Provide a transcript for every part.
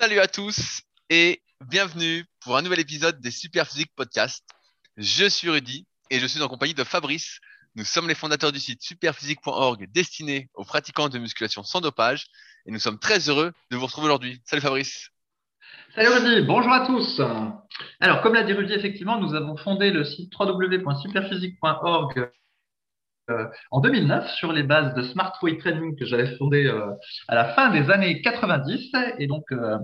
Salut à tous et bienvenue pour un nouvel épisode des Superphysique Podcast. Je suis Rudy et je suis en compagnie de Fabrice. Nous sommes les fondateurs du site superphysique.org destiné aux pratiquants de musculation sans dopage et nous sommes très heureux de vous retrouver aujourd'hui. Salut Fabrice. Salut Rudy, bonjour à tous. Alors, comme l'a dit Rudy, effectivement, nous avons fondé le site www.superphysique.org en 2009 sur les bases de Smart Weight Training que j'avais fondé euh, à la fin des années 90 et donc euh,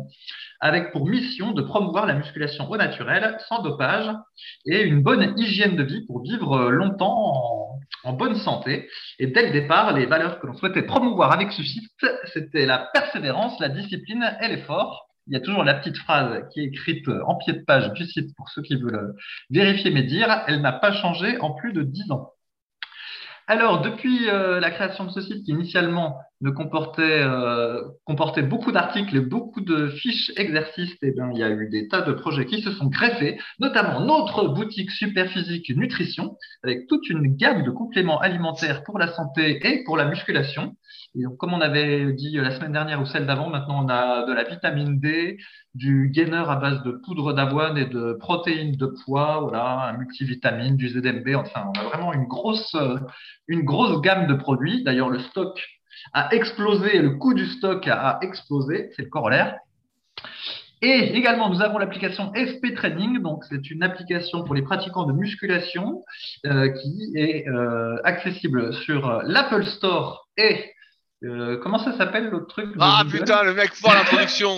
avec pour mission de promouvoir la musculation au naturel, sans dopage et une bonne hygiène de vie pour vivre longtemps en, bonne santé. Et dès le départ, les valeurs que l'on souhaitait promouvoir avec ce site, c'était la persévérance, la discipline et l'effort. Il y a toujours la petite phrase qui est écrite en pied de page du site pour ceux qui veulent vérifier mes dires. Elle n'a pas changé en plus de 10 ans. Alors, depuis euh, la création de ce site qui initialement ne comportait, euh, comportait beaucoup d'articles et beaucoup de fiches exercices, eh bien, il y a eu des tas de projets qui se sont greffés, notamment notre boutique Superphysique Nutrition, avec toute une gamme de compléments alimentaires pour la santé et pour la musculation. Et donc, comme on avait dit la semaine dernière ou celle d'avant, maintenant on a de la vitamine D, du gainer à base de poudre d'avoine et de protéines de poids, voilà, un multivitamine, du ZMB. Enfin, on a vraiment une grosse, une grosse gamme de produits. D'ailleurs, le stock a explosé, le coût du stock a explosé, c'est le corollaire. Et également, nous avons l'application SP Training. Donc, c'est une application pour les pratiquants de musculation euh, qui est euh, accessible sur l'Apple Store et euh, comment ça s'appelle l'autre truc Ah putain, le mec fort l'introduction.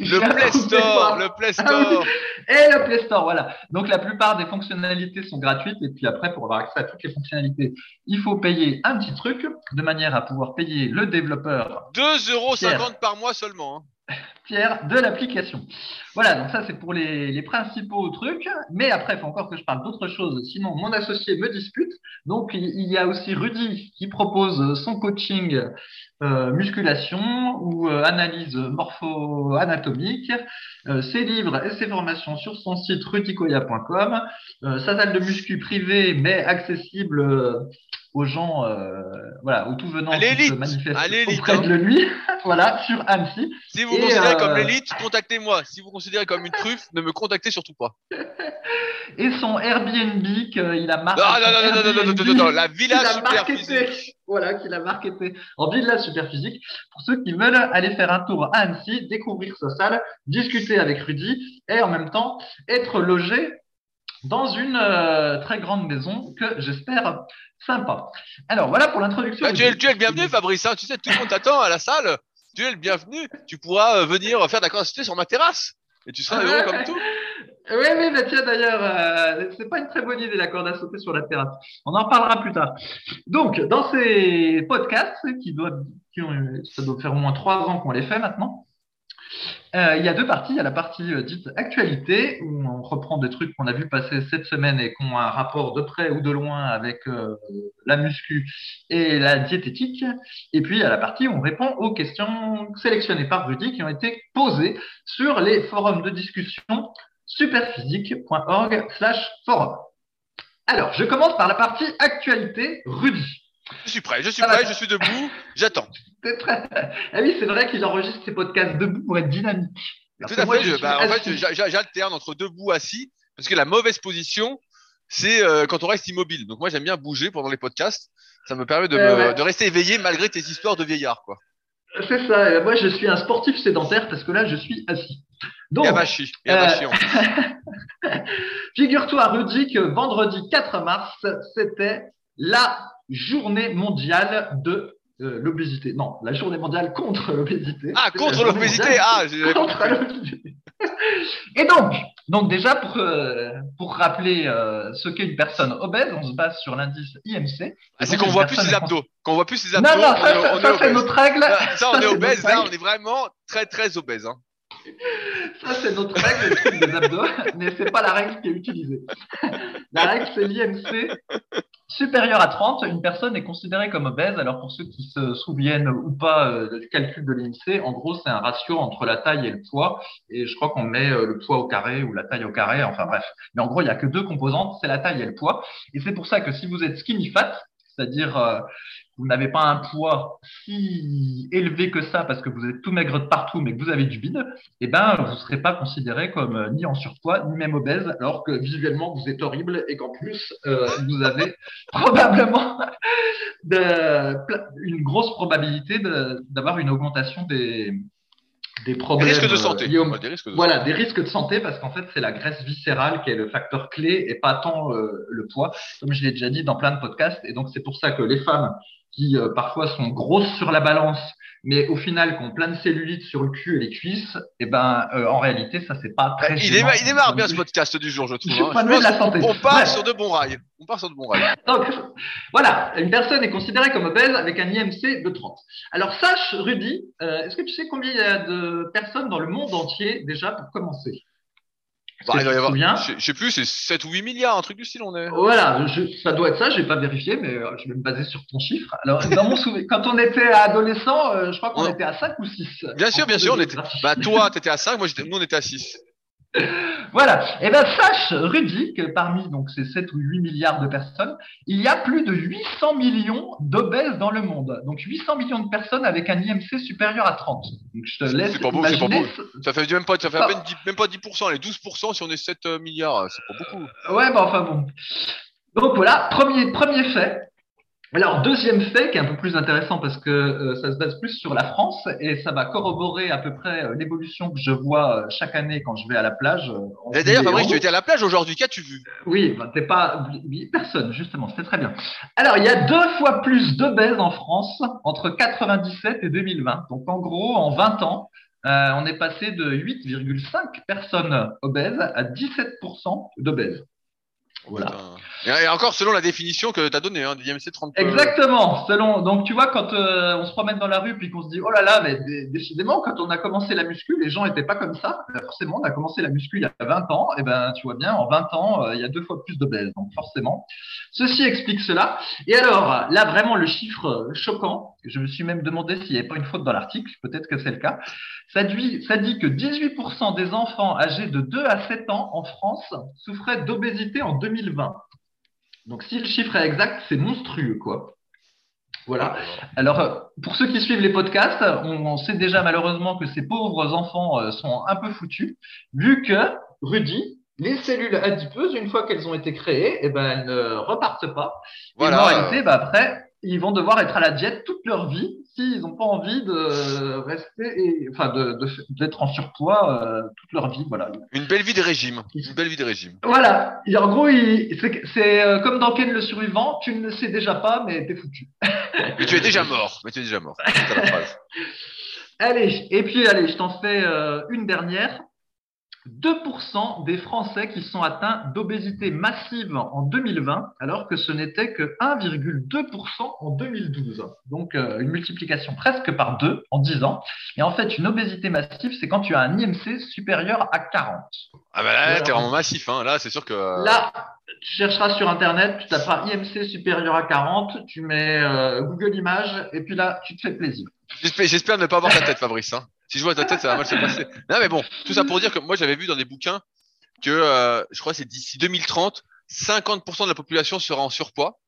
le Play Store, le Play ah Store. Et le Play Store, voilà. Donc la plupart des fonctionnalités sont gratuites et puis après pour avoir accès à toutes les fonctionnalités, il faut payer un petit truc de manière à pouvoir payer le développeur. 2,50 euros par mois seulement. Hein. Pierre de l'application. Voilà, donc ça c'est pour les, les, principaux trucs. Mais après, il faut encore que je parle d'autre chose. Sinon, mon associé me dispute. Donc, il y a aussi Rudy qui propose son coaching euh, musculation ou euh, analyse morpho-anatomique, euh, ses livres et ses formations sur son site rudicoya.com, sa salle de muscu privée mais accessible aux gens, voilà, aux tout venant qui se manifestent auprès de lui, voilà, sur Annecy. Si vous considérez comme l'élite, contactez-moi. Si vous considérez comme une truffe, ne me contactez surtout pas. et son Airbnb qu'il a marqué. Non, non, non, non, non, non, non, non, la villa super physique. Voilà, qu'il a marketé en villa super physique. Pour ceux qui veulent aller faire un tour à Annecy, découvrir sa salle, discuter avec Rudy et en même temps être logé dans une euh, très grande maison que j'espère sympa. Alors voilà pour l'introduction. Bah, tu, es, tu, es, le bienvenu, Fabrice. Hein. Tu sais, tout le monde t'attend à la salle. Tu es le bienvenu. Tu pourras euh, venir faire de la sur ma terrasse. Et tu seras heureux comme tout. Oui, oui, mais tiens, d'ailleurs, euh, c'est pas une très bonne idée la corde à sauter sur la terrasse. On en parlera plus tard. Donc, dans ces podcasts, qui doivent, qui ont, ça doit faire au moins trois ans qu'on les fait maintenant, euh, il y a deux parties. Il y a la partie euh, dite actualité, où on reprend des trucs qu'on a vu passer cette semaine et qui ont un rapport de près ou de loin avec euh, la muscu et la diététique. Et puis, il y a la partie où on répond aux questions sélectionnées par Rudy qui ont été posées sur les forums de discussion superphysique.org slash forum. Alors, je commence par la partie actualité, Rudy. Je suis prêt, je suis prêt, je suis debout, j'attends. Ah oui, c'est vrai qu'il enregistre ses podcasts debout pour être dynamique. Tout à fait, bah, en fait, j'alterne entre debout, assis, parce que la mauvaise position, c'est euh, quand on reste immobile. Donc moi, j'aime bien bouger pendant les podcasts. Ça me permet de, euh, de rester éveillé malgré tes histoires de vieillard, quoi. C'est ça. Moi, je suis un sportif sédentaire parce que là, je suis assis. Donc, Yabashi euh... figure-toi, Rudy, que vendredi 4 mars, c'était la journée mondiale de euh, l'obésité. Non, la journée mondiale contre l'obésité. Ah, contre l'obésité Ah, contre l'obésité. Et donc, donc déjà, pour, euh, pour rappeler euh, ce qu'est une personne obèse, on se base sur l'indice IMC. Ah, c'est qu'on voit plus ses abdos. Qu'on voit plus ses abdos. Non, non, ça, ça, c'est notre règle. Ça, on est obèse, là, on est vraiment très, très obèse. Hein. Ça, c'est notre règle, des abdos, mais c'est pas la règle qui est utilisée. La règle, c'est l'IMC supérieur à 30. Une personne est considérée comme obèse. Alors, pour ceux qui se souviennent ou pas euh, du calcul de l'IMC, en gros, c'est un ratio entre la taille et le poids. Et je crois qu'on met euh, le poids au carré ou la taille au carré. Enfin, bref. Mais en gros, il y a que deux composantes, c'est la taille et le poids. Et c'est pour ça que si vous êtes skinny fat, c'est-à-dire euh, vous n'avez pas un poids si élevé que ça parce que vous êtes tout maigre de partout, mais que vous avez du bide, eh ben, vous ne serez pas considéré comme euh, ni en surpoids, ni même obèse, alors que visuellement, vous êtes horrible et qu'en plus, euh, vous avez probablement de, une grosse probabilité d'avoir une augmentation des, des problèmes. Des risques de santé. des risques de voilà, des risques de santé parce qu'en fait, c'est la graisse viscérale qui est le facteur clé et pas tant euh, le poids, comme je l'ai déjà dit dans plein de podcasts. Et donc, c'est pour ça que les femmes qui euh, parfois sont grosses sur la balance, mais au final qui ont plein de cellulite sur le cul et les cuisses, et eh ben euh, en réalité ça c'est pas très. Il, est, il démarre bien ce podcast du jour, je trouve. Je hein. de la santé. On part sur de bons rails. On part sur de bons rails. Donc voilà, une personne est considérée comme obèse avec un IMC de 30. Alors sache, Rudy, euh, est-ce que tu sais combien il y a de personnes dans le monde entier déjà pour commencer? Bah, il doit y avoir, je, sais plus, c'est 7 ou 8 milliards, un truc du style, on est. Voilà, ça doit être ça, je n'ai pas vérifié, mais euh, je vais me baser sur ton chiffre. Alors, dans mon souvenir, quand on était adolescent, euh, je crois qu'on était à 5 ou 6. Bien sûr, bien sûr, on était. Bah, toi, tu étais à 5, moi, nous, on était à 6. voilà. Et eh ben sache, Rudy, que parmi donc ces 7 ou 8 milliards de personnes, il y a plus de 800 millions d'obèses dans le monde. Donc 800 millions de personnes avec un IMC supérieur à 30. Donc je te laisse C'est pas beau, c'est pas beau. Ça fait même pas, ça fait à peine 10, même pas 10%, les 12% si on est 7 euh, milliards, c'est pas beaucoup. Ouais, bah enfin bon. Donc voilà, premier, premier fait, alors, deuxième fait qui est un peu plus intéressant parce que euh, ça se base plus sur la France et ça va corroborer à peu près euh, l'évolution que je vois euh, chaque année quand je vais à la plage. D'ailleurs, Fabrice, tu étais à la plage aujourd'hui, qu'as-tu vu? Oui, ben, t'es pas personne justement, c'était très bien. Alors, il y a deux fois plus d'obèses en France entre 97 et 2020. Donc, en gros, en 20 ans, on est passé de 8,5 personnes obèses à 17% d'obèses. Voilà. Et encore selon la définition que tu as donnée, hein, d'IMC 30. Exactement. Selon, donc tu vois, quand euh, on se promène dans la rue puis qu'on se dit, oh là là, mais décidément, quand on a commencé la muscu, les gens n'étaient pas comme ça. Ben, forcément, on a commencé la muscu il y a 20 ans. Et ben, tu vois bien, en 20 ans, euh, il y a deux fois plus baisse. Donc forcément, ceci explique cela. Et alors, là, vraiment, le chiffre choquant, je me suis même demandé s'il n'y avait pas une faute dans l'article, peut-être que c'est le cas. Ça dit, ça dit que 18% des enfants âgés de 2 à 7 ans en France souffraient d'obésité en 2020. Donc si le chiffre est exact, c'est monstrueux, quoi. Voilà. Alors, pour ceux qui suivent les podcasts, on, sait déjà malheureusement que ces pauvres enfants euh, sont un peu foutus, vu que, Rudy, les cellules adipeuses, une fois qu'elles ont été créées, eh ben, elles ne repartent pas. Voilà. Et en réalité, bah, après, ils vont devoir être à la diète toute leur vie s'ils n'ont pas envie de rester, et, enfin, d'être en surpoids euh, toute leur vie. Voilà. Une belle vie de régime. Une belle vie de régime. Voilà. Et en gros, c'est euh, comme dans Ken le survivant, tu ne le sais déjà pas, mais t'es foutu. mais tu es déjà mort. Mais tu es déjà mort. La phrase. allez, et puis allez, je t'en fais euh, une dernière. 2% des Français qui sont atteints d'obésité massive en 2020, alors que ce n'était que 1,2% en 2012. Donc euh, une multiplication presque par deux en 10 ans. Et en fait, une obésité massive, c'est quand tu as un IMC supérieur à 40. Ah ben là, t'es vraiment massif. Hein. Là, c'est sûr que... Euh, là, tu chercheras sur Internet, tu taperas IMC supérieur à 40, tu mets euh, Google Images, et puis là, tu te fais plaisir. J'espère ne pas avoir ta tête, Fabrice. Hein. Si je vois ta tête, ça va mal se passer. Non, mais bon, tout ça pour dire que moi, j'avais vu dans des bouquins que, euh, je crois, c'est d'ici 2030, 50% de la population sera en surpoids.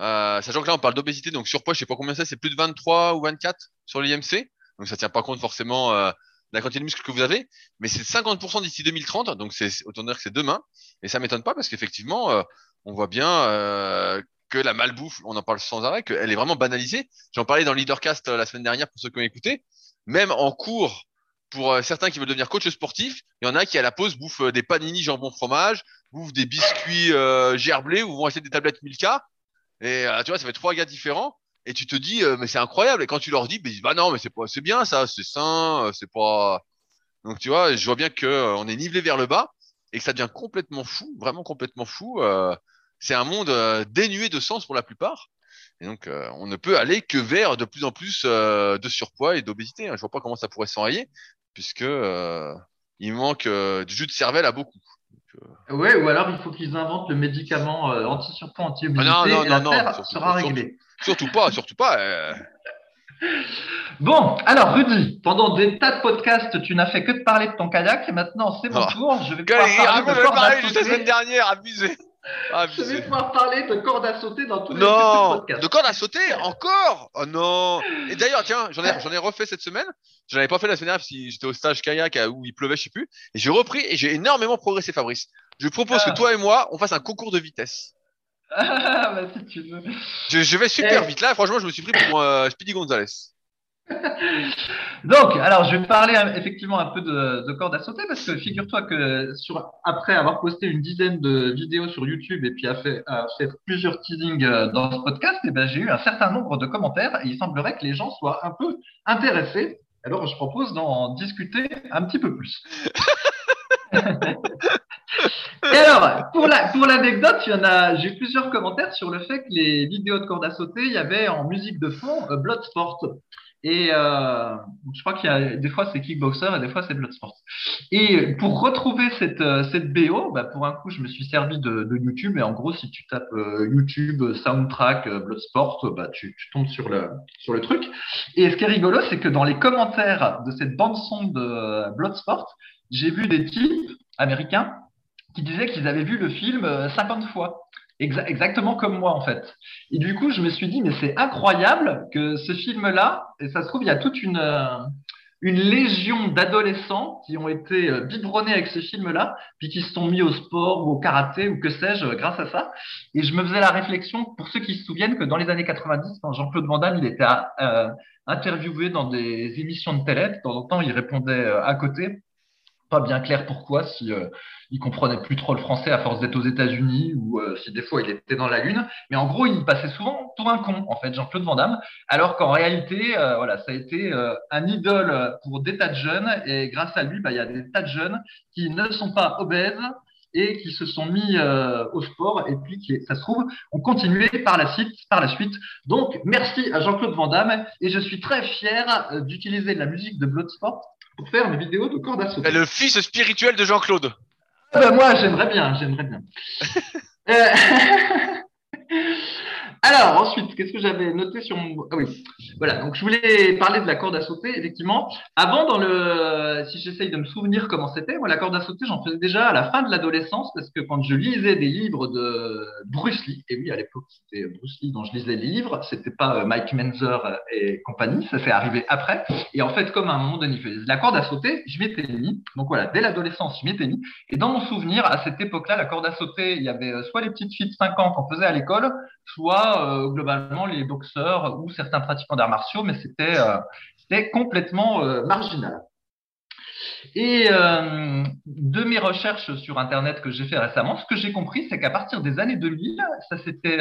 Euh, sachant que là, on parle d'obésité, donc surpoids, je sais pas combien c'est, c'est plus de 23 ou 24 sur l'IMC. Donc ça tient pas compte forcément euh, de la quantité de muscles que vous avez, mais c'est 50% d'ici 2030, donc c'est autant dire que c'est demain. Et ça m'étonne pas parce qu'effectivement, euh, on voit bien euh, que la malbouffe, on en parle sans arrêt, qu'elle est vraiment banalisée. J'en parlais dans le Leadercast la semaine dernière pour ceux qui ont écouté même en cours, pour euh, certains qui veulent devenir coach sportif, il y en a qui à la pause bouffent euh, des panini jambon fromage, bouffent des biscuits euh, gerblés ou vont acheter des tablettes Milka. Et tu vois, ça fait trois gars différents. Et tu te dis, mais c'est incroyable. Et quand tu leur dis, ben, ils disent, bah non, mais c'est pas, c'est bien ça, c'est sain, c'est pas. Donc tu vois, je vois bien que on est nivelé vers le bas et que ça devient complètement fou, vraiment complètement fou. c'est un monde dénué de sens pour la plupart. Et donc, euh, on ne peut aller que vers de plus en plus euh, de surpoids et d'obésité. Hein. Je vois pas comment ça pourrait s'enrayer, puisque euh, il manque du jus de cervelle à beaucoup. ouais, ou alors il faut qu'ils inventent le médicament anti-surpoids, anti-obésité, ah non, non, et la non, terre sera réglée. Surtout, pas, surtout pas. Bon, alors Rudy, pendant des tas de podcasts, tu n'as fait que de parler de ton kayak et maintenant c'est mon tour. Je vais pouvoir parler de la semaine dernière, abusé. Ah, je vais pouvoir parler de corde à sauter dans tous les podcasts. de corde à sauter encore? Oh non Et d'ailleurs, tiens, j'en ai, j'en ai refait cette semaine. Je n'avais pas fait la semaine dernière si j'étais au stage kayak où il pleuvait, je sais plus. Et j'ai repris et j'ai énormément progressé, Fabrice. Je propose que ah. toi et moi, on fasse un concours de vitesse. Ah, bah si tu veux. Je, vais super eh. vite. Là, franchement, je me suis pris pour euh, Speedy Gonzalez. Donc, alors, je vais parler euh, effectivement un peu de, de corde à sauter parce que figure-toi que sur, après avoir posté une dizaine de vidéos sur YouTube et puis à fait, fait plusieurs teasings euh, dans ce podcast, eh ben, j'ai eu un certain nombre de commentaires et il semblerait que les gens soient un peu intéressés. Alors, je propose d'en discuter un petit peu plus. Et alors, pour la pour l'anecdote, il y en a, j'ai plusieurs commentaires sur le fait que les vidéos de corde à sauter, il y avait en musique de fond euh, Bloodsport. Et euh, je crois qu'il y a des fois c'est Kickboxer et des fois c'est Bloodsport. Et pour retrouver cette euh, cette BO, bah, pour un coup, je me suis servi de, YouTube. Et en gros, si tu tapes euh, YouTube soundtrack Bloodsport, bah tu, tu tombes sur le sur le truc. Et ce qui est rigolo, c'est que dans les commentaires de cette bande son de Bloodsport, j'ai vu des types américains qui disaient qu'ils avaient vu le film 50 euh, fois. Exactement comme moi, en fait. Et du coup, je me suis dit, mais c'est incroyable que ce film-là, et ça se trouve, il y a toute une, euh, une légion d'adolescents qui ont été euh, biberonnés avec ce film-là, puis qui se sont mis au sport ou au karaté ou que sais-je grâce à ça. Et je me faisais la réflexion, pour ceux qui se souviennent, que dans les années 90, quand Jean-Claude Van Damme, il était interviewé dans des émissions de télé, de temps en temps, il répondait à côté pas bien clair pourquoi, si euh, comprenait plus trop le français à force d'être aux États-Unis ou euh, si des fois il était dans la lune. Mais en gros, il passait souvent pour un con, en fait, Jean-Claude Van Damme, alors qu'en réalité, euh, voilà, ça a été un idole pour des tas de jeunes et grâce à lui, bah, il y a des tas de jeunes qui ne sont pas obèses et qui se sont mis au sport et puis qui, ça se trouve, ont continué par la suite, par la suite. Donc, merci à Jean-Claude Van Damme et je suis très fier d'utiliser la musique de Bloodsport pour faire des vidéos de corde à sauter. Le fils spirituel de Jean-Claude. Ah bah, moi, j'aimerais bien, j'aimerais bien. euh... Alors, ensuite, qu'est-ce que j'avais noté sur mon. Ah oui, voilà. Donc, je voulais parler de la corde à sauter, effectivement. Avant, dans le. Si j'essaye de me souvenir comment c'était, moi, la corde à sauter, j'en faisais déjà à la fin de l'adolescence, parce que quand je lisais des livres de Bruce Lee, et oui, à l'époque, c'était Bruce Lee dont je lisais les livres, c'était pas euh, Mike Menzer et compagnie, ça s'est arrivé après. Et en fait, comme à un moment donné, la corde à sauter, je m'étais mis. Donc, voilà, dès l'adolescence, je m'étais mis. Et dans mon souvenir, à cette époque-là, la corde à sauter, il y avait euh, soit les petites filles de 5 ans qu'on faisait à l'école, soit euh, globalement les boxeurs ou certains pratiquants d'arts martiaux, mais c'était euh, complètement euh, marginal. Et de mes recherches sur Internet que j'ai fait récemment, ce que j'ai compris, c'est qu'à partir des années 2000, ça s'était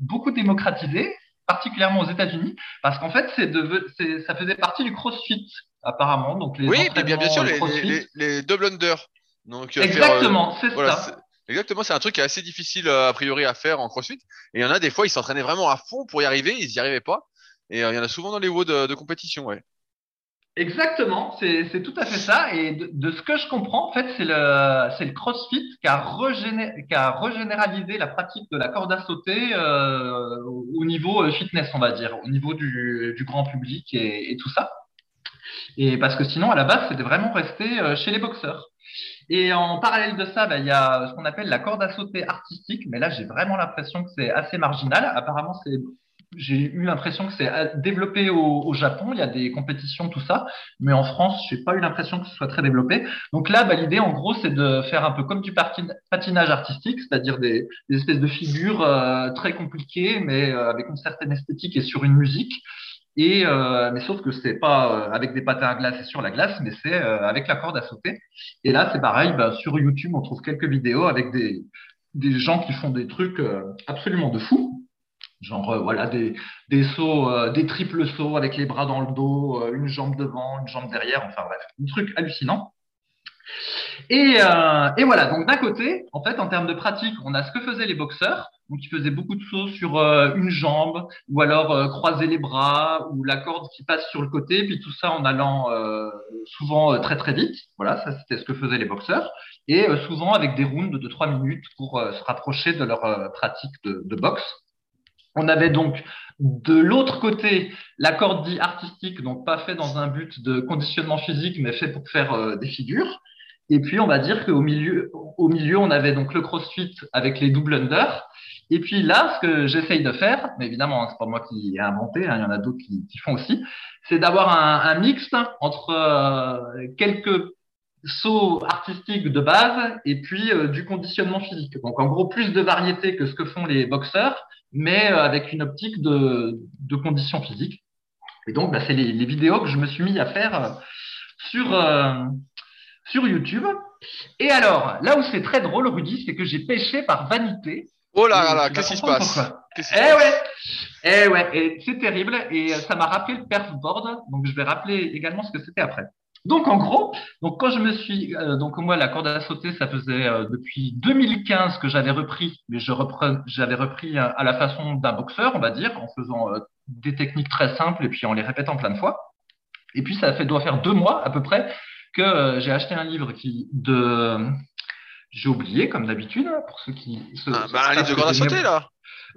beaucoup démocratisé, particulièrement aux États-Unis, parce qu'en fait, c'est ça faisait partie du CrossFit, apparemment. Donc les oui, bien, bien sûr, les, les, double under. Donc, Exactement, c'est ça. Exactement, c'est un truc qui est assez difficile euh, a priori à faire en crossfit. Et il y en a des fois, ils s'entraînaient vraiment à fond pour y arriver, ils n'y arrivaient pas. Et euh, il y en a souvent dans les WOD de, de compétition, ouais. Exactement, c'est tout à fait ça. Et de, ce que je comprends, en fait, c'est le, CrossFit qui a, régénéralisé la pratique de la corde à sauter euh, au niveau fitness, on va dire, au niveau du, du grand public et, et, tout ça. Et parce que sinon, à la base, c'était vraiment resté chez les boxeurs. Et en parallèle de ça, bah, il y a ce qu'on appelle la corde à sauter artistique, mais là j'ai vraiment l'impression que c'est assez marginal. Apparemment, c'est j'ai eu l'impression que c'est développé au, Japon, il y a des compétitions, tout ça, mais en France, j'ai pas eu l'impression que ce soit très développé. Donc là, bah, l'idée, en gros, c'est de faire un peu comme du patinage artistique, c'est-à-dire des, espèces de figures euh, très compliquées, mais euh, avec une certaine esthétique et sur une musique. Et euh, mais sauf que c'est pas euh, avec des patins à glace et sur la glace, mais c'est euh, avec la corde à sauter. Et là, c'est pareil. Bah, sur YouTube, on trouve quelques vidéos avec des des gens qui font des trucs absolument de fou, genre voilà des des sauts, des triples sauts avec les bras dans le dos, une jambe devant, une jambe derrière. Enfin bref, un truc hallucinant. Et, et voilà. Donc d'un côté, en fait, en termes de pratique, on a ce que faisaient les boxeurs donc il faisait beaucoup de sauts sur euh, une jambe, ou alors euh, croiser les bras, ou la corde qui passe sur le côté, puis tout ça en allant euh, souvent très très vite. Voilà, ça c'était ce que faisaient les boxeurs, et souvent avec des rounds de 3 minutes pour se rapprocher de leur pratique de, boxe. On avait donc de l'autre côté la corde artistique, donc pas fait dans un but de conditionnement physique, mais fait pour faire des figures. Et puis, on va dire qu'au milieu, au milieu, on avait donc le CrossFit avec les double under. Et puis là, ce que j'essaye de faire, mais évidemment, hein, c'est pas moi qui ai inventé, hein, il y en a d'autres qui, font aussi, c'est d'avoir un, un, mix entre euh, quelques sauts artistiques de base et puis euh, du conditionnement physique. Donc en gros, plus de variété que ce que font les boxeurs, mais euh, avec une optique de, de condition physique. Et donc, bah, c'est les, les, vidéos que je me suis mis à faire euh, sur, sur YouTube. Et alors, là où c'est très drôle, Rudy, c'est que j'ai pêché par vanité. Oh là là, là qu'est-ce qui se passe? Eh ouais, eh ouais, et c'est terrible. Et ça m'a rappelé le perfboard. Donc, je vais rappeler également ce que c'était après. Donc en gros, donc quand je me suis, euh, donc moi la corde à sauter, ça faisait euh, depuis 2015 que j'avais repris, mais je j'avais repris à, la façon d'un boxeur, on va dire, en faisant euh, des techniques très simples et puis en les répétant plein de fois. Et puis ça fait doit faire deux mois à peu près que j'ai acheté un livre qui de j'ai oublié comme d'habitude hein, pour ceux qui se, ah, bah, un livre de corde à sauter là.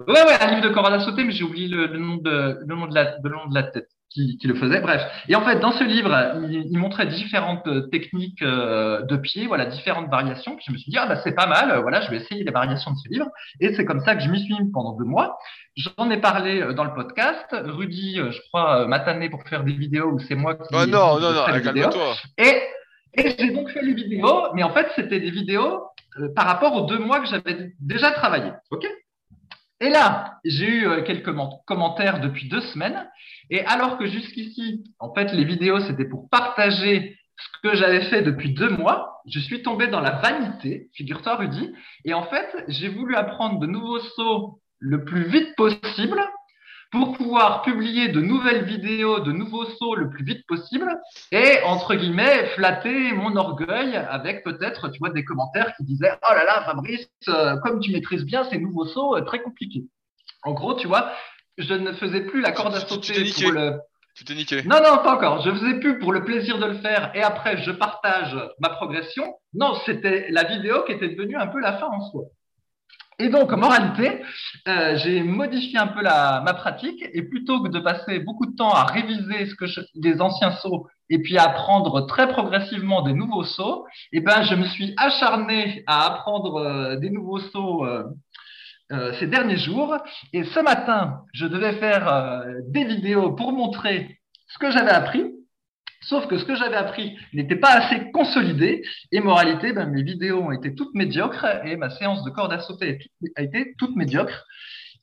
Ouais ouais un livre de corde à sauter mais j'ai oublié le, le, nom de le nom de la le nom de la tête qui, qui, le faisait. Bref. Et en fait, dans ce livre, il, il montrait différentes euh, techniques euh, de pied, voilà, différentes variations. Puis je me suis dit, ah bah c'est pas mal, euh, voilà, je vais essayer les variations de ce livre. Et c'est comme ça que je m'y suis mis pendant deux mois. J'en ai parlé dans le podcast. Rudy, je crois, m'a tanné pour faire des vidéos où c'est moi qui. Oh non, non, non, calme-toi. Et, et j'ai donc fait les vidéos, mais en fait, c'était des vidéos par rapport aux deux mois que j'avais déjà travaillé. OK? Et là, j'ai eu quelques commentaires depuis deux semaines. Et alors que jusqu'ici, en fait, les vidéos, c'était pour partager ce que j'avais fait depuis deux mois, je suis tombé dans la vanité, figure-toi Rudy, et en fait, j'ai voulu apprendre de nouveaux sauts le plus vite possible pour pouvoir publier de nouvelles vidéos, de nouveaux sauts le plus vite possible et, entre guillemets, flatter mon orgueil avec peut-être, tu vois, des commentaires qui disaient « Oh là là, Fabrice, euh, comme tu maîtrises bien ces nouveaux sauts, euh, très compliqués. » En gros, tu vois, je ne faisais plus la corde à sauter pour le. Tu t'es niqué. Non, non, pas encore. Je faisais plus pour le plaisir de le faire et après je partage ma progression. Non, c'était la vidéo qui était devenue un peu la fin en soi. Et donc, en moralité, euh, j'ai modifié un peu la, ma pratique et plutôt que de passer beaucoup de temps à réviser ce que je, les anciens sauts et puis à apprendre très progressivement des nouveaux sauts, eh ben, je me suis acharné à apprendre euh, des nouveaux sauts euh, euh, ces derniers jours. Et ce matin, je devais faire des vidéos pour montrer ce que j'avais appris. Sauf que ce que j'avais appris n'était pas assez consolidé. Et moralité, ben, mes vidéos ont été toutes médiocres et ma séance de corde à sauter a été toute médiocre.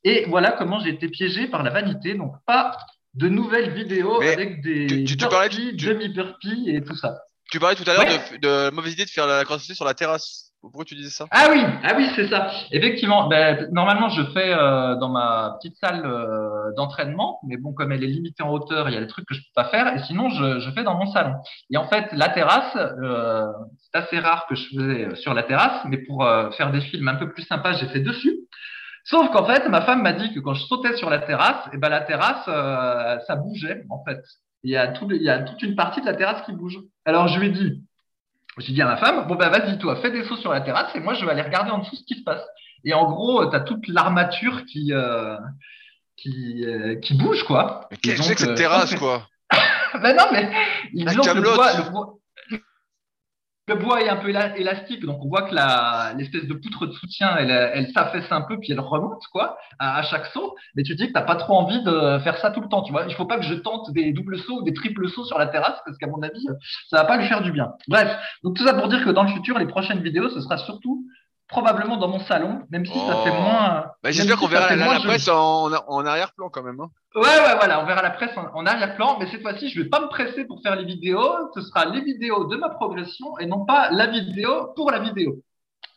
Et voilà comment j'ai été piégé par la vanité. Donc, pas de nouvelles vidéos avec des demi-burpees et tout ça. Tu parlais tout à l'heure de, de, mauvaise idée de faire la à sauter sur la terrasse. Pourquoi tu disais ça? Ah oui, ah oui, c'est ça. Effectivement, ben, normalement, je fais euh, dans ma petite salle euh, d'entraînement, mais bon, comme elle est limitée en hauteur, il y a des trucs que je peux pas faire, et sinon, je, je fais dans mon salon. Et en fait, la terrasse, euh, c'est assez rare que je faisais sur la terrasse, mais pour euh, faire des films un peu plus sympas, j'ai fait dessus. Sauf qu'en fait, ma femme m'a dit que quand je sautais sur la terrasse, et eh ben la terrasse, euh, ça bougeait en fait. Il y, a tout, il y a toute une partie de la terrasse qui bouge. Alors je lui ai dit, j'ai dit à ma femme, bon ben vas-y toi, fais des sauts sur la terrasse et moi je vais aller regarder en dessous ce qui se passe. Et en gros, tu as toute l'armature qui, euh, qui, euh, qui bouge quoi. Mais qu'est-ce que c'est que cette euh, terrasse quoi? Ben non mais disons que le bois, le bois, le bois est un peu élastique, donc on voit que l'espèce de poutre de soutien, elle, elle s'affaisse un peu, puis elle remonte quoi à, à chaque saut. Mais tu dis que t'as pas trop envie de faire ça tout le temps, tu vois. Il faut pas que je tente des doubles sauts ou des triples sauts sur la terrasse, parce qu'à mon avis, ça va pas lui faire du bien. Bref, donc tout ça pour dire que dans le futur, les prochaines vidéos, ce sera surtout probablement dans mon salon, même si ça fait oh. moins. Bah, J'espère qu'on verra la, presse en, en arrière-plan quand même. Hein. Ouais, ouais, voilà, on verra la presse en, arrière-plan, mais cette fois-ci, je vais pas me presser pour faire les vidéos. Ce sera les vidéos de ma progression et non pas la vidéo pour la vidéo.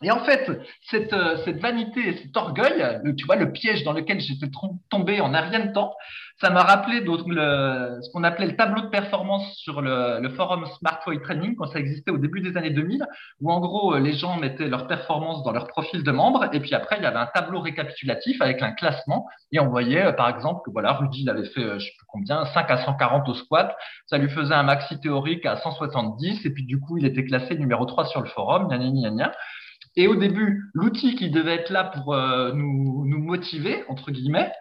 Et en fait, cette, euh, cette vanité et cet orgueil, tu vois, le piège dans lequel j'étais tombé en un rien de temps, ça m'a rappelé le, ce qu'on appelait le tableau de performance sur le, le forum Smart Training quand ça existait au début des années 2000, où en gros les gens mettaient leur performance dans leur profil de membre et puis après il y avait un tableau récapitulatif avec un classement et on voyait euh, par exemple que voilà Rudy il avait fait euh, je sais plus combien 5 à 140 au squat, ça lui faisait un maxi théorique à 170 et puis du coup il était classé numéro 3 sur le forum, gna gna gna. Et au début, l'outil qui devait être là pour euh, nous, nous motiver, entre guillemets,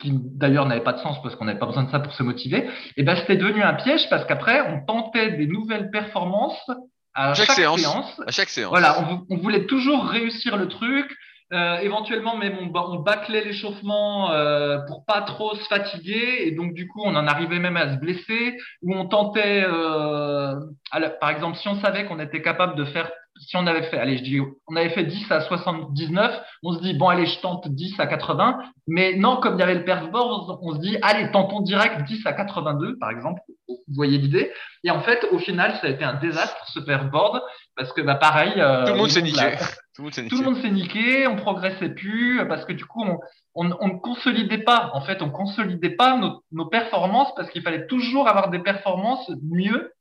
qui d'ailleurs n'avait pas de sens parce qu'on n'avait pas besoin de ça pour se motiver, et ben c'était devenu un piège parce qu'après on tentait des nouvelles performances à Chaque chaque, séance. séance. À chaque séance. Voilà, on voulait toujours réussir le truc. Euh, éventuellement, même on, on bâclait l'échauffement euh, pour pas trop se fatiguer. Et donc, du coup, on en arrivait même à se blesser. Ou on tentait, euh, la- par exemple, si on savait qu'on était capable de faire, si on avait fait, allez, je dis, on avait fait 10 à 79, on se dit, bon, allez, je tente 10 à 80. Mais non, comme il y avait le perfboard, on se dit, allez, tentons direct 10 à 82, par exemple. Vous voyez l'idée. Et en fait, au final, ça a été un désastre, ce perfboard, parce que, bah, pareil. euh, Tout le monde s'est niqué. Tout le monde s'est tout le niqué. monde s'est niqué, on progressait plus parce que du coup on, on, on ne consolidait pas. En fait, on consolidait pas nos, nos performances parce qu'il fallait toujours avoir des performances mieux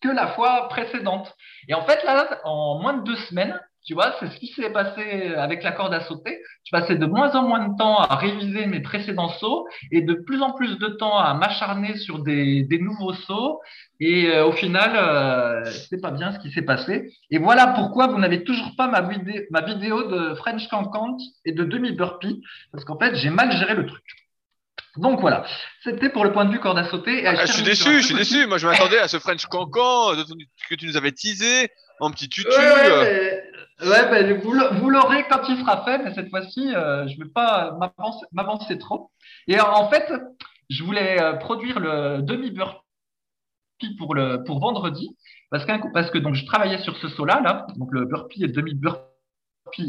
que la fois précédente. Et en fait là, en moins de deux semaines, tu vois, c'est ce qui s'est passé avec la corde à sauter. Je passais de moins en moins de temps à réviser mes précédents sauts et de plus en plus de temps à m'acharner sur des, des nouveaux sauts. Et euh, au final, euh, c'est pas bien ce qui s'est passé. Et voilà pourquoi vous n'avez toujours pas ma, vidé- ma vidéo de French Cancan et de demi burpee, parce qu'en fait, j'ai mal géré le truc. Donc voilà, c'était pour le point de vue corde à sauter. Et Ah, je suis déçu, je suis déçu. Moi, je m'attendais à ce French cancan que tu nous avais teasé en petit tutu. Ouais, euh. ouais, mais- ouais, mais vous, l'aurez quand il sera fait, mais cette fois-ci, euh, je ne vais pas m'avancer- trop. Et en, fait, je voulais euh, produire le demi-burpee pour, le, pour vendredi, parce, coup- parce que donc, je travaillais sur ce saut-là, là, donc le burpee et demi-burpee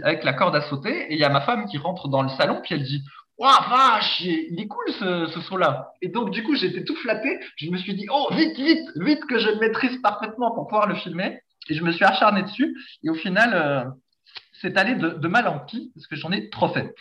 avec la corde à sauter, et il y a ma femme qui rentre dans le salon, puis elle dit Ouah, vache, il est cool ce, ce saut-là. Et donc, du coup, j'étais tout flatté. Je me suis dit, oh, vite, vite, vite que je le maîtrise parfaitement pour pouvoir le filmer. Et je me suis acharné dessus. Et au final, euh, c'est allé de, mal en pis parce que j'en ai trop fait.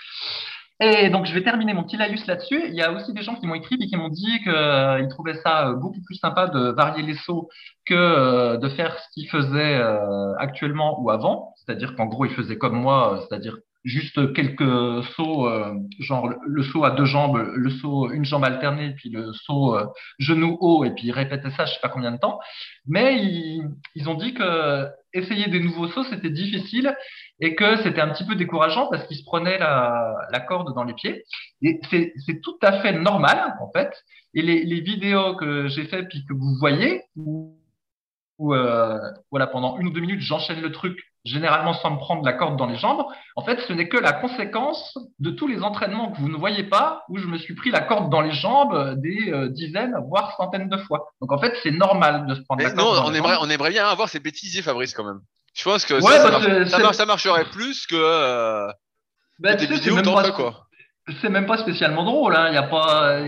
Et donc, je vais terminer mon petit laïus là-dessus. Il y a aussi des gens qui m'ont écrit et qui m'ont dit qu'ils trouvaient ça euh, beaucoup plus sympa de varier les sauts que euh, de faire ce qu'ils faisaient euh, actuellement ou avant. C'est-à-dire qu'en gros, ils faisaient comme moi, euh, c'est-à-dire juste quelques sauts, euh, genre le, saut à deux jambes, le saut une jambe alternée, puis le saut euh, genou haut, et puis répétaient ça, je sais pas combien de temps. Mais ils, ils ont dit que essayer des nouveaux sauts, c'était difficile et que c'était un petit peu décourageant parce qu'ils se prenaient la, la corde dans les pieds. Et c'est c'est tout à fait normal, en fait. Et les, les vidéos que j'ai fait, puis que vous voyez, où, où, euh, voilà, pendant une ou deux minutes, j'enchaîne le truc, généralement sans me prendre la corde dans les jambes. En fait, ce n'est que la conséquence de tous les entraînements que vous ne voyez pas, où je me suis pris la corde dans les jambes des euh, dizaines, voire centaines de fois. Donc en fait, c'est normal de se prendre Mais la non, corde dans on les aimerait, jambes. on aimerait bien avoir ces bêtisiers, Fabrice, quand même. Je pense que Ouais, ça, bah, marche- ça c'est- mar- ça marcherait plus que euh, tes tu sais, c'est même pas- même pas spécialement drôle, hein. Y a pas,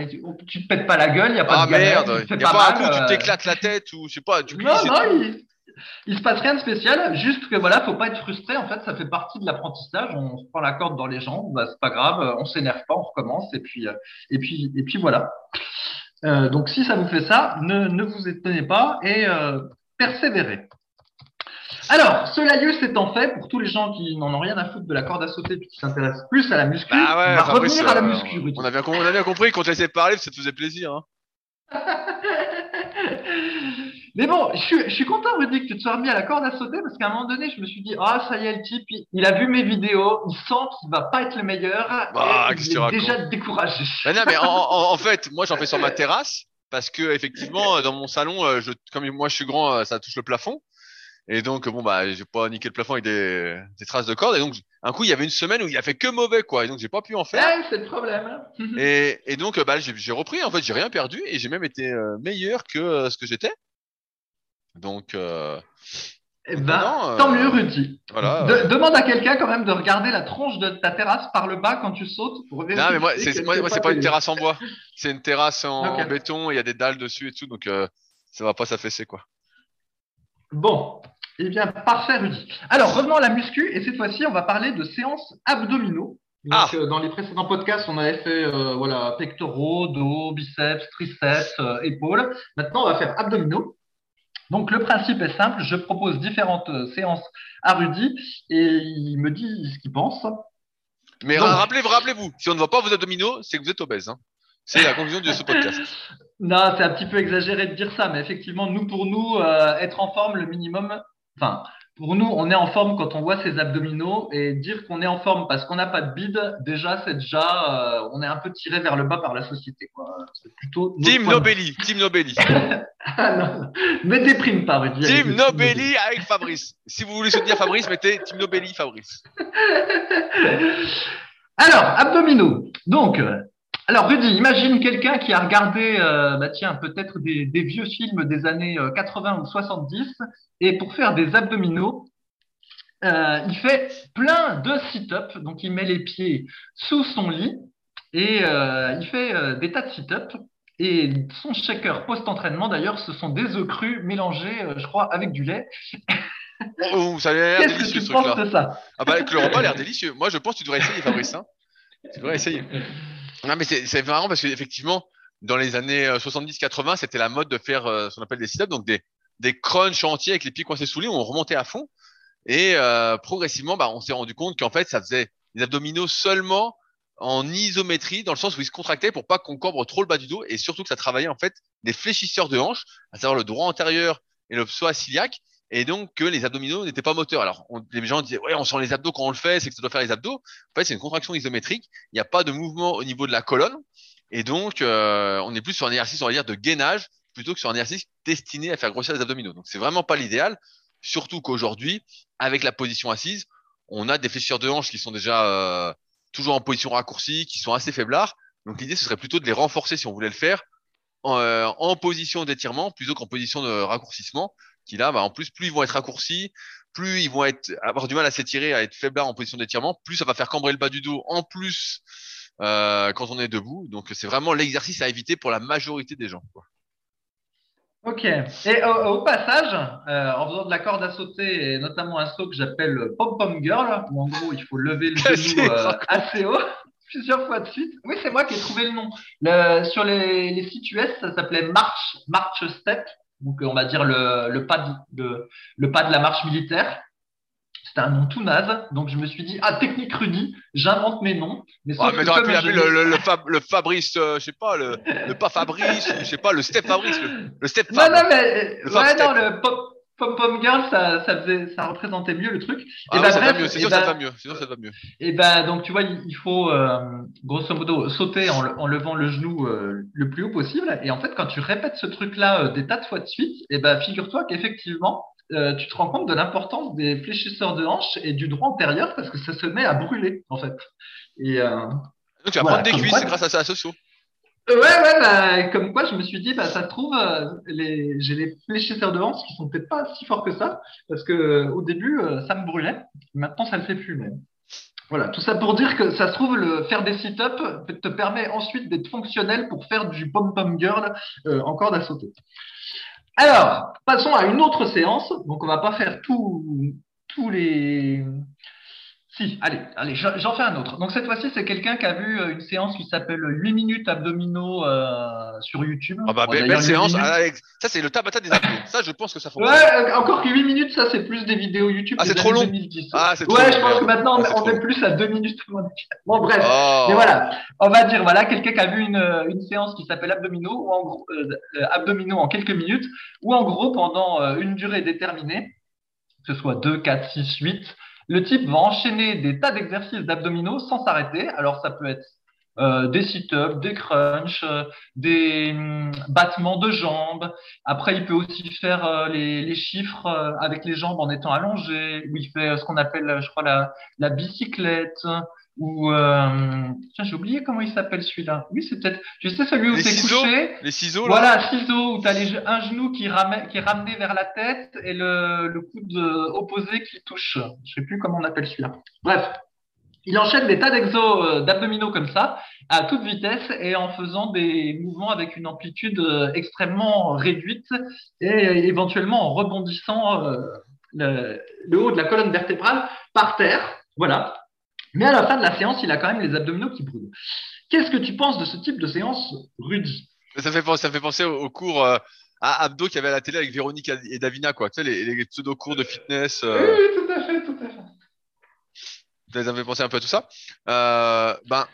tu te pètes pas la gueule, y a pas Ah de merde, tu il fais y a pas un mal, coup, tu euh, t'éclates la tête ou je sais pas, tu Non, non, il, il se passe rien de spécial, juste que voilà, faut pas être frustré. En fait, ça fait partie de l'apprentissage. On se prend la corde dans les jambes, bah, c'est pas grave, on s'énerve pas, on recommence et puis, euh, et puis, et puis voilà. Euh, donc, si ça vous fait ça, ne, ne vous étonnez pas et euh, persévérez. Alors, ce laïus étant fait, pour tous les gens qui n'en ont rien à foutre de la corde à sauter et qui s'intéressent plus à la muscu, Bah ouais, on va Fabrice, revenir à la muscu. On, a bien, on a bien compris qu'on te laissait parler, ça te faisait plaisir. Hein. Mais bon, je suis, je suis content, Rudy, que tu te sois remis à la corde à sauter parce qu'à un moment donné, je me suis dit, ah, ça y est, le type, il, il a vu mes vidéos, il sent qu'il va pas être le meilleur Bah, et il est déjà découragé. Bah non, mais en, en- en fait, moi j'en fais sur ma terrasse parce que effectivement dans mon salon, euh, je, comme moi je suis grand, euh, ça touche le plafond. Et donc bon bah j'ai pas niqué le plafond avec des, des traces de corde. Et donc un coup il y avait une semaine où il a fait que mauvais quoi. Et donc j'ai pas pu en faire. Ouais, c'est le problème. hein. Et, et donc euh, bah j'ai repris. En fait j'ai rien perdu et j'ai même été meilleur que ce que j'étais. Donc euh, Eh ben, Non, euh, tant mieux, Rudy. voilà. De- demande à quelqu'un quand même de regarder la tronche de ta terrasse par le bas quand tu sautes pour vérifier. Non mais moi c'est moi, pas une terrasse en bois. C'est une terrasse en, béton. et Il y a des dalles dessus et tout. Donc euh, ça va pas s'affaisser quoi. Bon, eh bien, parfait, Rudy. Alors, revenons à la muscu, et cette fois-ci, on va parler de séances abdominaux. Donc, Ah. euh, dans les précédents podcasts, on avait fait euh, voilà, pectoraux, dos, biceps, triceps, euh, épaules. Maintenant, on va faire abdominaux. Donc, le principe est simple. Je propose différentes euh, séances à Rudy, et il me dit ce qu'il pense. Mais Donc- rappelez, rappelez-vous, si on ne voit pas vos abdominaux, c'est que vous êtes obèse. Hein. C'est la conclusion de ce podcast. Non, c'est un petit peu exagéré de dire ça, mais effectivement, nous, pour nous, euh, être en forme, le minimum, enfin, pour nous, on est en forme quand on voit ses abdominaux et dire qu'on est en forme parce qu'on n'a pas de bide, déjà, c'est déjà, euh, on est un peu tiré vers le bas par la société. C'est plutôt Team Nobelli, Team Nobelli. ah non, ne déprime pas, Rudy. Team Nobelli avec Fabrice. Si vous voulez soutenir Fabrice, mettez Team Nobelli Fabrice. Alors, abdominaux. Donc, alors, Rudy, imagine quelqu'un qui a regardé, euh, bah, tiens, peut-être des, vieux films des années 80 euh, ou 70, et pour faire des abdominaux, euh, il fait plein de sit-ups. Donc, il met les pieds sous son lit et il fait des tas de sit-ups. Et son shaker post-entraînement, d'ailleurs, ce sont des œufs crus mélangés, je crois, avec du lait. Oh, ça a l'air délicieux, ce truc-là. De ça? Ah bah, le repas a l'air délicieux. Moi, je pense que tu devrais essayer, Fabrice. Hein. tu devrais essayer. Non, mais c'est marrant parce qu'effectivement, dans les années 70-80, euh, c'était la mode de faire euh, ce qu'on appelle des sit-ups, donc des, des crunchs entiers avec les pieds coincés sous lit, où on remontait à fond. Et euh, progressivement, bah, on s'est rendu compte qu'en fait, ça faisait des abdominaux seulement en isométrie, dans le sens où ils se contractaient pour pas qu'on cambre trop le bas du dos, et surtout que ça travaillait en fait des fléchisseurs de hanches, à savoir le droit antérieur et le psoas ciliaque, et donc que les abdominaux n'étaient pas moteurs. Alors, les gens disaient, ouais, on sent les abdos quand on le fait, c'est que ça doit faire les abdos. En fait, c'est une contraction isométrique. Il n'y a pas de mouvement au niveau de la colonne. Et donc, euh, on est plus sur un exercice, on va dire, de gainage plutôt que sur un exercice destiné à faire grossir les abdominaux. Donc, c'est vraiment pas l'idéal. Surtout qu'aujourd'hui, avec la position assise, on a des fléchisseurs de hanches qui sont déjà euh, toujours en position raccourcie, qui sont assez faiblards. Donc, l'idée, ce serait plutôt de les renforcer si on voulait le faire en, euh, en position d'étirement plutôt qu'en position de raccourcissement qui là, bah, en plus, plus ils vont être raccourcis, plus ils vont être, avoir du mal à s'étirer, à être faiblards en position d'étirement, plus ça va faire cambrer le bas du dos en plus euh, quand on est debout. Donc c'est vraiment l'exercice à éviter pour la majorité des gens. Ok. Et au, passage, euh, en faisant de la corde à sauter, et notamment un saut que j'appelle pom-pom girl, où en gros il faut lever le genou euh, assez haut, plusieurs fois de suite. Oui, c'est moi qui ai trouvé le nom. sur les, les sites US, ça s'appelait March, March Step donc on va dire le, le, pas de, le pas de la marche militaire. C'était un nom tout naze, donc je me suis dit ah technique Rudy, j'invente mes noms. Mais, ah, mais t'aurais pu l'appeler le, le, le, Fabrice, euh, je sais pas le, le pas Fabrice, je sais pas le Step Fabrice, le, Step Fab. Non non mais ouais non le pop Pom Pom Girl, ça, ça, faisait, ça représentait mieux le truc. Ah et bah, ça va mieux, c'est sûr, ça va mieux. Sinon, ça va mieux. Et ben, donc, tu vois, il, faut, euh, grosso modo, sauter en, en levant le genou euh, le plus haut possible. Et en fait, quand tu répètes ce truc-là euh, des tas de fois de suite, et ben, figure-toi qu'effectivement, tu te rends compte de l'importance des fléchisseurs de hanches et du droit antérieur parce que ça se met à brûler, en fait. Et, donc, tu vas prendre des cuisses grâce à ça, socio. Ouais, ouais, bah, comme quoi je me suis dit, bah, ça se trouve, euh, les, j'ai les fléchisseurs de hanches qui sont peut-être pas si forts que ça, parce que euh, au début, euh, ça me brûlait. Maintenant, ça le fait plus. Mais... Voilà, tout ça pour dire que ça se trouve, le, faire des sit-ups te permet ensuite d'être fonctionnel pour faire du pom-pom girl en corde à sauter. Alors, passons à une autre séance. Donc, on va pas faire tous tous les si, allez, allez, j'en fais un autre. Donc cette fois-ci, c'est quelqu'un qui a vu euh, une séance qui s'appelle 8 minutes abdominaux euh, sur YouTube. Ah bah, belle, séance. Ah, ça, c'est le tabata des abdos. ça, je pense que ça fonctionne. Ouais, euh, encore que 8 minutes, ça, c'est plus des vidéos YouTube. Ah, c'est trop long. Ah, c'est trop ouais, je pense que maintenant, ah, on est plus à 2 minutes. Bon, bref. Oh. Mais voilà, on va dire, voilà, quelqu'un qui a vu une, une séance qui s'appelle abdominaux, ou en gros, abdominaux en quelques minutes, ou en gros, pendant une durée déterminée, que ce soit 2, 4, 6, 8, le type va enchaîner des tas d'exercices d'abdominaux sans s'arrêter. Alors, ça peut être euh, des sit-ups, des crunchs, euh, des hum, battements de jambes. Après, il peut aussi faire euh, les, chiffres avec les jambes en étant allongé, où il fait ce qu'on appelle, je crois, la bicyclette, ou euh, tiens j'ai oublié comment il s'appelle celui-là. Oui c'est peut-être je sais celui où t'es couché. Les ciseaux. Voilà ciseaux où t'as les, un genou qui, ramène, qui est ramené vers la tête et le, le coude opposé qui touche. Je sais plus comment on appelle celui-là. Bref. Il enchaîne des tas d'exos euh, d'abdominaux comme ça, à toute vitesse et en faisant des mouvements avec une amplitude euh, extrêmement réduite et éventuellement en rebondissant le, le haut de la colonne vertébrale par terre. Voilà, mais à la fin de la séance, il a quand même les abdominaux qui brûlent. Qu'est-ce que tu penses de ce type de séance, Rudy? Ça fait, penser, ça fait penser au, cours euh, à abdo qu'il y avait à la télé avec Véronique et Davina, quoi. Tu sais, les, pseudo-cours de fitness. Euh. Oui, tout à fait, tout à fait. Ça fait penser un peu à tout ça. Euh, ben,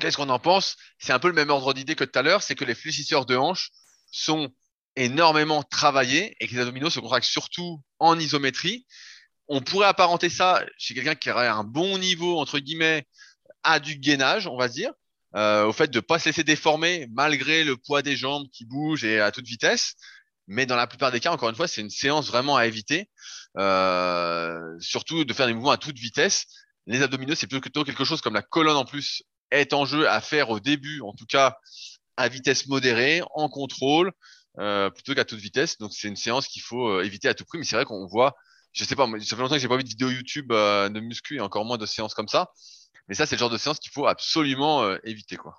qu'est-ce qu'on en pense? C'est un peu le même ordre d'idée que tout à l'heure, c'est que les fléchisseurs de hanches sont énormément travaillé et que les abdominaux se contractent surtout en isométrie. On pourrait apparenter ça chez quelqu'un qui aurait un bon niveau, entre guillemets, à du gainage, on va dire, euh, au fait de pas se laisser déformer malgré le poids des jambes qui bougent et à toute vitesse. Mais dans la plupart des cas, encore une fois, c'est une séance vraiment à éviter, euh, surtout de faire des mouvements à toute vitesse. Les abdominaux, c'est plutôt quelque chose comme la colonne en plus est en jeu à faire au début, en tout cas à vitesse modérée, en contrôle, euh, plutôt qu'à toute vitesse. Donc c'est une séance qu'il faut euh, éviter à tout prix. Mais c'est vrai qu'on voit, je sais pas, ça fait longtemps que j'ai pas vu de vidéo YouTube euh, de muscu et encore moins de séances comme ça. Mais ça, c'est le genre de séance qu'il faut absolument éviter, quoi.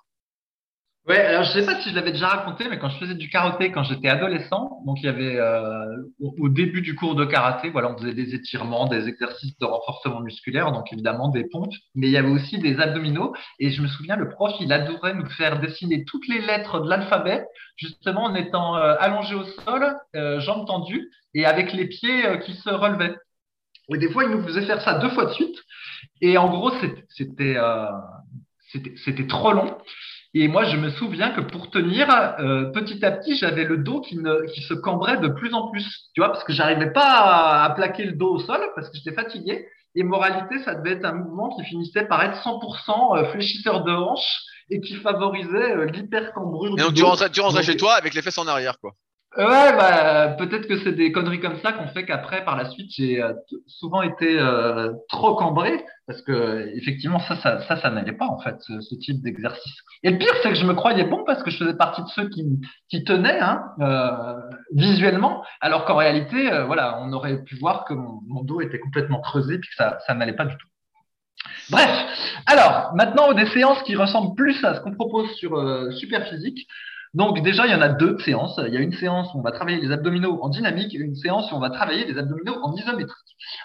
Ouais, alors je sais pas si je l'avais déjà raconté, mais quand je faisais du karaté quand j'étais adolescent, donc il y avait euh, au, début du cours de karaté, voilà, on faisait des étirements, des exercices de renforcement musculaire, donc évidemment des pompes, mais il y avait aussi des abdominaux. Et je me souviens, le prof, il adorait nous faire dessiner toutes les lettres de l'alphabet, justement en étant euh, allongé au sol, euh, jambes tendues, et avec les pieds euh, qui se relevaient. Et des fois, il nous faisait faire ça deux fois de suite. Et en gros, c'était c'était trop long. Et moi, je me souviens que pour tenir, euh, petit à petit, j'avais le dos qui, ne, qui se cambrait de plus en plus, tu vois, parce que j'arrivais pas à, plaquer le dos au sol parce que j'étais fatigué. Et moralité, ça devait être un mouvement qui finissait par être 100% euh, fléchisseur de hanche et qui favorisait euh, l'hypercambrure. Et donc, tu rentrais, tu rentrais chez toi avec les fesses en arrière, quoi. Ouais, bah, peut-être que c'est des conneries comme ça qu'on fait qu'après, par la suite, j'ai euh, souvent été euh, trop cambré parce que effectivement, ça, ça, ça, ça n'allait pas en fait, ce, type d'exercice. Et le pire, c'est que je me croyais bon parce que je faisais partie de ceux qui, qui tenaient hein, euh, visuellement, alors qu'en réalité, euh, voilà, on aurait pu voir que mon, dos était complètement creusé puis que ça, ça n'allait pas du tout. Bref, alors maintenant des séances qui ressemblent plus à ce qu'on propose sur euh, Superphysique. Donc déjà, il y en a deux séances. Il y a une séance où on va travailler les abdominaux en dynamique et une séance où on va travailler les abdominaux en isométrique.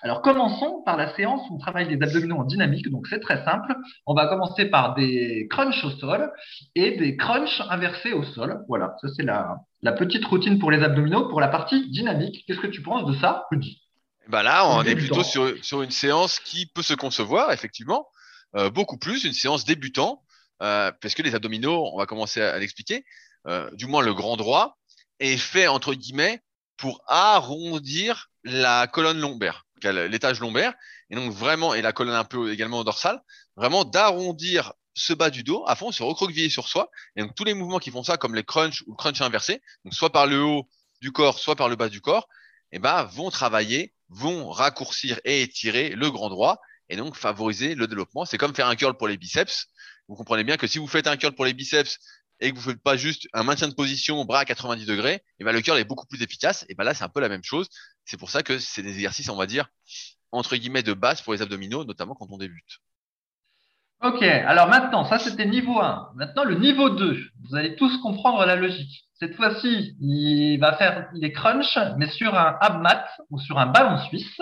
Alors commençons par la séance où on travaille les abdominaux en dynamique. Donc c'est très simple. On va commencer par des crunchs au sol et des crunchs inversés au sol. Voilà, ça c'est la, la petite routine pour les abdominaux. Pour la partie dynamique, qu'est-ce que tu penses de ça, Rudy? Bah là, on est plutôt sur, sur, une séance qui peut se concevoir, effectivement, euh, beaucoup plus, une séance débutant, euh, parce que les abdominaux, on va commencer à l'expliquer, euh, du moins le grand droit, est fait entre guillemets pour arrondir la colonne lombaire, l'étage lombaire, et donc vraiment, et la colonne un peu également dorsale, vraiment d'arrondir ce bas du dos à fond, se recroqueviller sur soi. Et donc tous les mouvements qui font ça, comme les crunch ou le crunch inversé, donc soit par le haut du corps, soit par le bas du corps, eh ben, vont travailler, vont raccourcir et étirer le grand droit et donc favoriser le développement. C'est comme faire un curl pour les biceps. Vous comprenez bien que si vous faites un curl pour les biceps et que vous faites pas juste un maintien de position bras à 90 degrés, et ben le curl est beaucoup plus efficace. Et ben là, c'est un peu la même chose. C'est pour ça que c'est des exercices, on va dire, entre guillemets, de base pour les abdominaux, notamment quand on débute. Ok, alors maintenant, ça c'était niveau 1. Maintenant, le niveau 2, vous allez tous comprendre la logique. Cette fois-ci, il va faire les crunchs, mais sur un abmat ou sur un ballon suisse.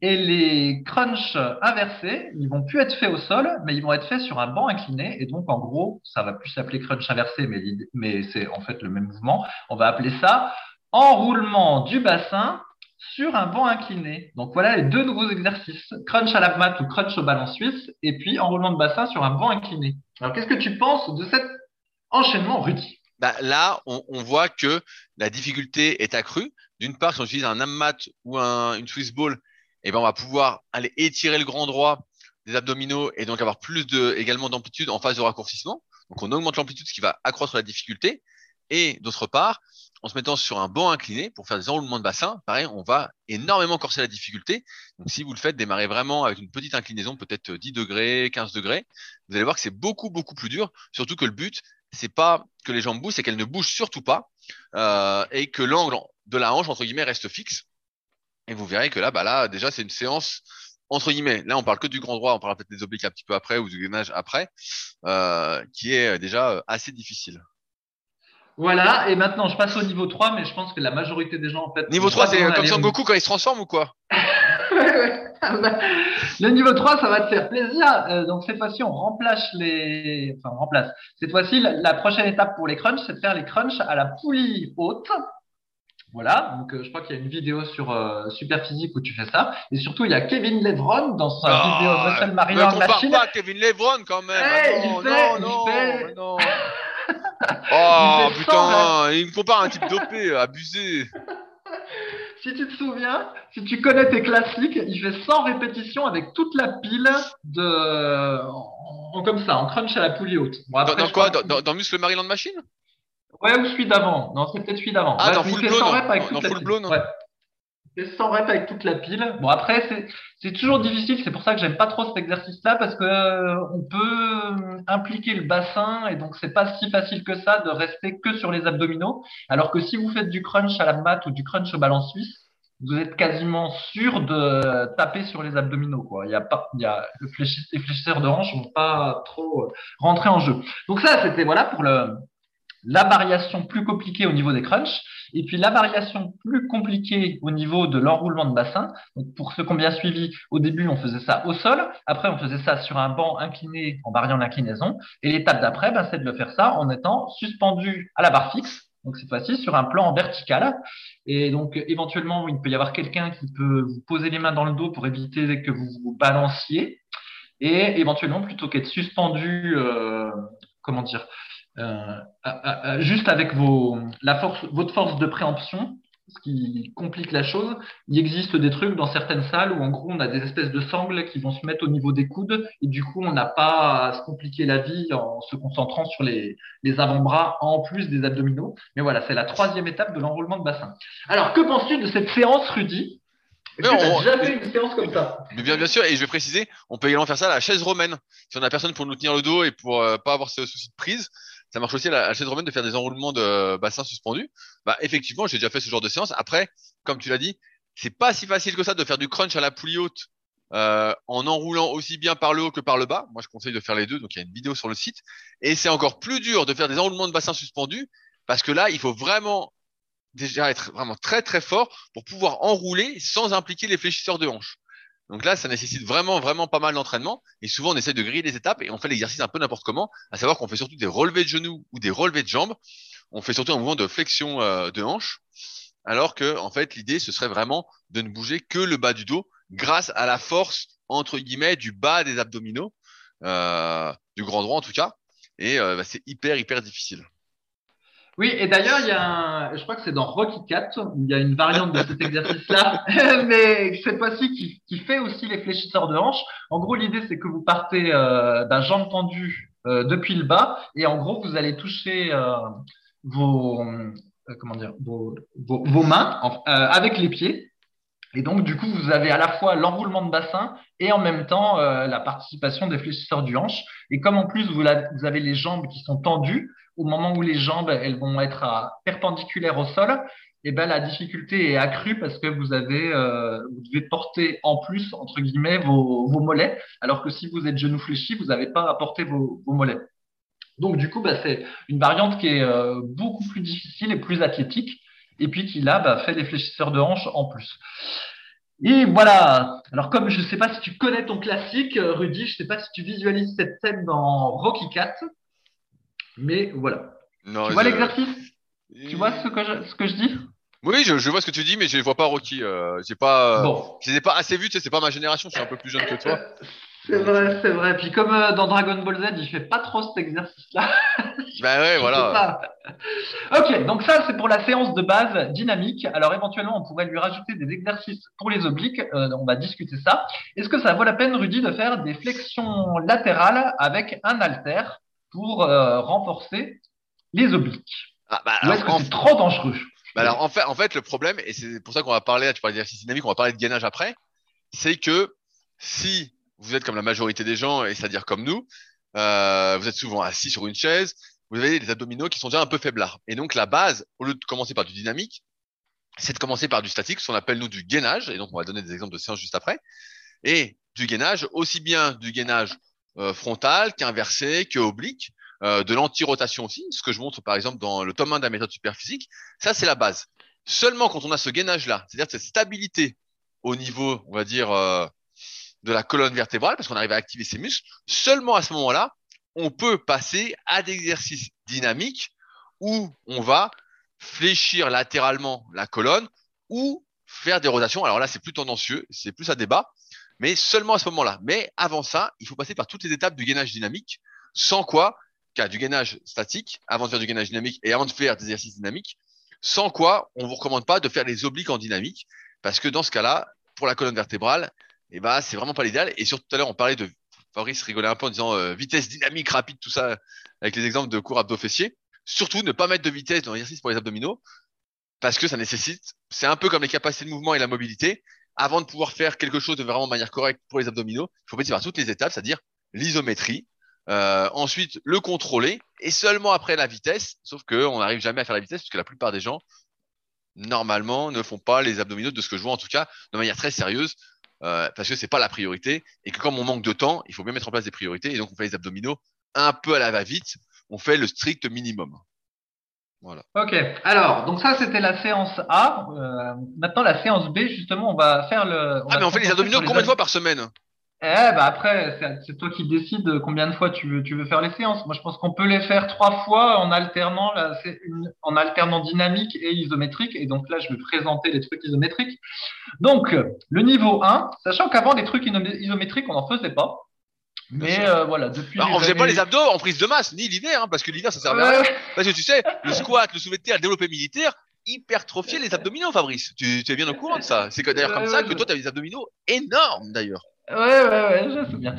Et les crunchs inversés, ils vont plus être faits au sol, mais ils vont être faits sur un banc incliné. Et donc, en gros, ça va plus s'appeler crunch inversé, mais, c'est en fait le même mouvement. On va appeler ça enroulement du bassin sur un banc incliné. Donc voilà les deux nouveaux exercices, crunch à la mat ou crunch au ballon suisse, et puis enroulement de bassin sur un banc incliné. Alors qu'est-ce que tu penses de cet enchaînement, Rudy? Bah, Là, on, voit que la difficulté est accrue. D'une part, si on utilise un ammat ou un, une Swiss ball, eh ben, on va pouvoir aller étirer le grand droit des abdominaux et donc avoir plus de, également d'amplitude en phase de raccourcissement. Donc on augmente l'amplitude, ce qui va accroître la difficulté. Et d'autre part, en se mettant sur un banc incliné pour faire des enroulements de bassin, pareil, on va énormément corser la difficulté. Donc si vous le faites, démarrer vraiment avec une petite inclinaison, peut-être 10 degrés, 15 degrés, vous allez voir que c'est beaucoup, beaucoup plus dur. Surtout que le but, c'est pas que les jambes bougent, c'est qu'elles ne bougent surtout pas euh, et que l'angle de la hanche, entre guillemets, reste fixe. Et vous verrez que là, bah là, déjà, c'est une séance entre guillemets. Là, on parle que du grand droit, on parle peut-être des obliques un petit peu après ou du gainage après, euh, qui est déjà assez difficile. Voilà, et maintenant je passe au niveau 3, mais je pense que la majorité des gens en fait. Niveau 3, c'est comme Son Goku quand il se transforme ou quoi? Le niveau 3, ça va te faire plaisir. Euh, donc cette fois-ci, on remplace les. Enfin, on remplace. Cette fois-ci, la, prochaine étape pour les crunchs, c'est de faire les crunchs à la poulie haute. Voilà, donc euh, je crois qu'il y a une vidéo sur euh, Superphysique où tu fais ça. Et surtout, il y a Kevin Levron dans sa oh, vidéo Muscle Mariner Machine. pas Kevin Levron quand même. Hey, ah non, il fait, non, il fait... non. Oh Il putain, il me compare à un type dopé, abusé. Si tu te souviens, si tu connais tes classiques, il fait 100 répétitions avec toute la pile de, en, en- comme ça, en crunch à la poulie haute. Bon, Dans, après, dans je quoi crois dans, que- dans, dans Muscle Maryland Machine? Ouais, ou celui d'avant. Non, c'est peut-être celui d'avant. Ah, Ouais, dans Full fait Blown, 100 reps avec dans- toute dans la Full pile. Blown. Ouais. Fait 100 reps avec toute la pile. Bon, après, c'est, c'est toujours difficile. C'est pour ça que j'aime pas trop cet exercice-là parce que euh, on peut euh, impliquer le bassin et donc c'est pas si facile que ça de rester que sur les abdominaux. Alors que si vous faites du crunch à la mat ou du crunch au ballon suisse, vous êtes quasiment sûr de taper sur les abdominaux, quoi. Il y a pas, il y a, le les fléchisseurs de hanches vont pas trop euh, rentrer en jeu. Donc ça, c'était, voilà, pour le, la variation plus compliquée au niveau des crunchs. Et puis la variation plus compliquée au niveau de l'enroulement de bassin. Donc pour ceux qui ont bien suivi, au début, on faisait ça au sol. Après, on faisait ça sur un banc incliné en variant l'inclinaison. Et l'étape d'après, ben, c'est de le faire ça en étant suspendu à la barre fixe. Donc cette fois-ci sur un plan vertical. Et donc éventuellement, il peut y avoir quelqu'un qui peut vous poser les mains dans le dos pour éviter que vous vous balanciez. Et éventuellement, plutôt qu'être suspendu, euh, comment dire, à- à- à- juste avec vos, la force, votre force de préemption, ce qui complique la chose. Il existe des trucs dans certaines salles où en gros on a des espèces de sangles qui vont se mettre au niveau des coudes et du coup on n'a pas à se compliquer la vie en se concentrant sur les, les avant-bras en plus des abdominaux. Mais voilà, c'est la troisième étape de l'enroulement de bassin. Alors que penses-tu de cette séance, Rudy? Tu on- fait une séance comme ça? Mais bien, bien sûr, et je vais préciser, on peut également faire ça à la chaise romaine. Si on a personne pour nous tenir le dos et pour euh, pas avoir ce souci de prise, ça marche aussi à la, à chaise romaine de faire des enroulements de euh, bassin suspendus. Bah, effectivement, j'ai déjà fait ce genre de séance. Après, comme tu l'as dit, c'est pas si facile que ça de faire du crunch à la poulie haute euh, en enroulant aussi bien par le haut que par le bas. Moi, je conseille de faire les deux. Donc, il y a une vidéo sur le site. Et c'est encore plus dur de faire des enroulements de bassin suspendus parce que là, il faut vraiment déjà être vraiment très très fort pour pouvoir enrouler sans impliquer les fléchisseurs de hanches. Donc là, ça nécessite vraiment, vraiment pas mal d'entraînement. Et souvent, on essaie de griller les étapes et on fait l'exercice un peu n'importe comment, à savoir qu'on fait surtout des relevés de genoux ou des relevés de jambes. On fait surtout un mouvement de flexion euh, de hanche, alors que, en fait, l'idée, ce serait vraiment de ne bouger que le bas du dos grâce à la force, entre guillemets, du bas des abdominaux, euh, du grand droit en tout cas. Et euh, bah, c'est hyper, hyper difficile. Oui, et d'ailleurs, il y a un, je crois que c'est dans Rocky 4, où il y a une variante de cet exercice-là, mais cette fois-ci qui, qui fait aussi les fléchisseurs de hanches. En gros, l'idée, c'est que vous partez euh, d'un jambe tendue euh, depuis le bas, et en gros, vous allez toucher euh, vos, euh, comment dire, vos, vos, mains euh, avec les pieds. Et donc, du coup, vous avez à la fois l'enroulement de bassin et en même temps euh, la participation des fléchisseurs du hanche. Et comme en plus, vous, la- vous avez les jambes qui sont tendues, au moment où les jambes elles vont être perpendiculaires au sol, et ben la difficulté est accrue parce que vous avez euh, vous devez porter en plus entre guillemets vos, mollets, alors que si vous êtes genou fléchi, vous n'avez pas à porter vos, mollets. Donc du coup, bah, c'est une variante qui est euh, beaucoup plus difficile et plus athlétique, et puis qui là bah, fait des fléchisseurs de hanches en plus. Et voilà. Alors comme je ne sais pas si tu connais ton classique, euh, Rudy, je ne sais pas si tu visualises cette scène dans Rocky 4, mais voilà. Non, Tu vois l'exercice? Tu vois ce que je, ce que je dis? Oui, je, je vois ce que tu dis, mais je ne vois pas Rocky. Euh, j'ai pas, Bon. je les ai pas assez vus. Tu sais, c'est pas ma génération. Je suis un peu plus jeune que toi. C'est vrai, c'est vrai. Puis comme euh, dans Dragon Ball Z, il fait pas trop cet exercice-là. Bah ouais, voilà. Ok, donc ça c'est pour la séance de base dynamique. Alors éventuellement on pourrait lui rajouter des exercices pour les obliques. Euh, on va discuter ça. Est-ce que ça vaut la peine, Rudy, de faire des flexions latérales avec un halter pour euh, renforcer les obliques Ah, bah, Ou est-ce que en- c'est trop dangereux? Bah, alors, en fait, en fait, le problème, et c'est pour ça qu'on va parler, tu parles d'exercice dynamique, on va parler de gainage après, c'est que si vous êtes comme la majorité des gens, et c'est-à-dire comme nous, euh, vous êtes souvent assis sur une chaise, vous avez les abdominaux qui sont déjà un peu faiblards. Et donc, la base, au lieu de commencer par du dynamique, c'est de commencer par du statique, ce qu'on appelle nous du gainage. Et donc, on va donner des exemples de séances juste après. Et du gainage, aussi bien du gainage euh, frontal qu'inversé, que oblique, euh, de l'anti-rotation aussi, ce que je montre par exemple dans le tome 1 de la méthode superphysique. Ça, c'est la base. Seulement quand on a ce gainage-là, c'est-à-dire cette stabilité au niveau, on va dire, euh, de la colonne vertébrale, parce qu'on arrive à activer ses muscles, seulement à ce moment-là, on peut passer à des exercices dynamiques où on va fléchir latéralement la colonne ou faire des rotations. Alors là, c'est plus tendancieux, c'est plus à débat, mais seulement à ce moment-là. Mais avant ça, il faut passer par toutes les étapes du gainage dynamique, sans quoi, cas du gainage statique avant de faire du gainage dynamique et avant de faire des exercices dynamiques. Sans quoi, on vous recommande pas de faire les obliques en dynamique parce que dans ce cas-là, pour la colonne vertébrale, eh ben, c'est vraiment pas l'idéal. Et surtout tout à l'heure, on parlait de Fabrice rigolait un peu en disant euh, vitesse dynamique rapide, tout ça, avec les exemples de cours abdos fessiers. Surtout, ne pas mettre de vitesse dans l'exercice pour les abdominaux, parce que ça nécessite, c'est un peu comme les capacités de mouvement et la mobilité. Avant de pouvoir faire quelque chose de vraiment manière correcte pour les abdominaux, il faut passer par toutes les étapes, c'est-à-dire l'isométrie, euh, ensuite le contrôler, et seulement après la vitesse, sauf qu'on n'arrive jamais à faire la vitesse, puisque la plupart des gens, normalement, ne font pas les abdominaux, de ce que je vois en tout cas, de manière très sérieuse. Euh, parce que c'est pas la priorité et que comme on manque de temps, il faut bien mettre en place des priorités et donc on fait les abdominaux un peu à la va-vite, on fait le strict minimum. Voilà. Ok. Alors, donc ça c'était la séance A. Euh, maintenant la séance B, justement, on va faire le. ah mais on fait les abdominaux combien de fois par semaine? Eh bah après, c'est toi qui décides combien de fois tu veux, tu veux faire les séances. Moi, je pense qu'on peut les faire trois fois en alternant, là, une, en alternant dynamique et isométrique. Et donc là, je vais présenter les trucs isométriques. Donc, le niveau 1, sachant qu'avant, les trucs isométriques, on n'en faisait pas. Mais euh, voilà, depuis. Bah, on faisait pas les abdos en prise de masse, ni l'hiver, hein, parce que l'hiver, ça servait à rien. Parce que tu sais, le squat, le soulevé de terre, le développé militaire, hypertrophier les abdominaux, Fabrice. Tu, tu es bien au courant de ça. C'est d'ailleurs comme ça que toi, tu as des abdominaux énormes, d'ailleurs. Ouais, ouais, ouais, je sais bien.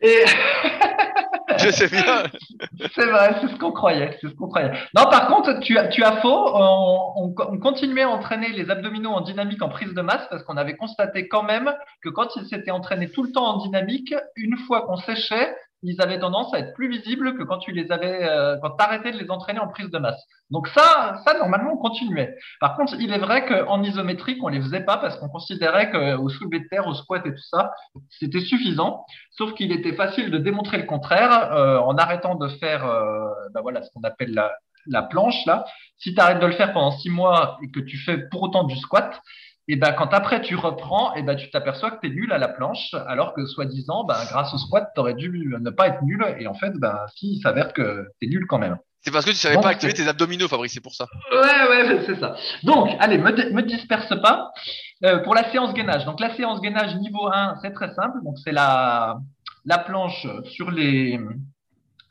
Et... je sais bien. c'est vrai, c'est ce qu'on croyait, c'est ce qu'on croyait. Non, par contre, tu as, tu as faux. On, on, continuait à entraîner les abdominaux en dynamique en prise de masse parce qu'on avait constaté quand même que quand ils s'étaient entraînés tout le temps en dynamique, une fois qu'on séchait, ils avaient tendance à être plus visibles que quand tu les avais, euh, quand arrêtais de les entraîner en prise de masse. Donc ça, ça normalement on continuait. Par contre, il est vrai qu'en isométrique on les faisait pas parce qu'on considérait qu'au soulevé de terre, au squat et tout ça, c'était suffisant. Sauf qu'il était facile de démontrer le contraire euh, en arrêtant de faire, euh, ben voilà, ce qu'on appelle la, la planche là. Si tu arrêtes de le faire pendant six mois et que tu fais pour autant du squat, et ben quand après tu reprends, et ben tu t'aperçois que tu es nul à la planche, alors que soi-disant, ben, grâce au squat, tu aurais dû ne pas être nul, et en fait, ben, si, il s'avère que tu es nul quand même. C'est parce que tu savais pas activer tes abdominaux, Fabrice, c'est pour ça. Ouais, ouais, c'est ça. Donc, allez, me, me disperse pas. Euh, pour la séance gainage. Donc, la séance gainage niveau 1, c'est très simple. Donc, c'est la, la planche sur les,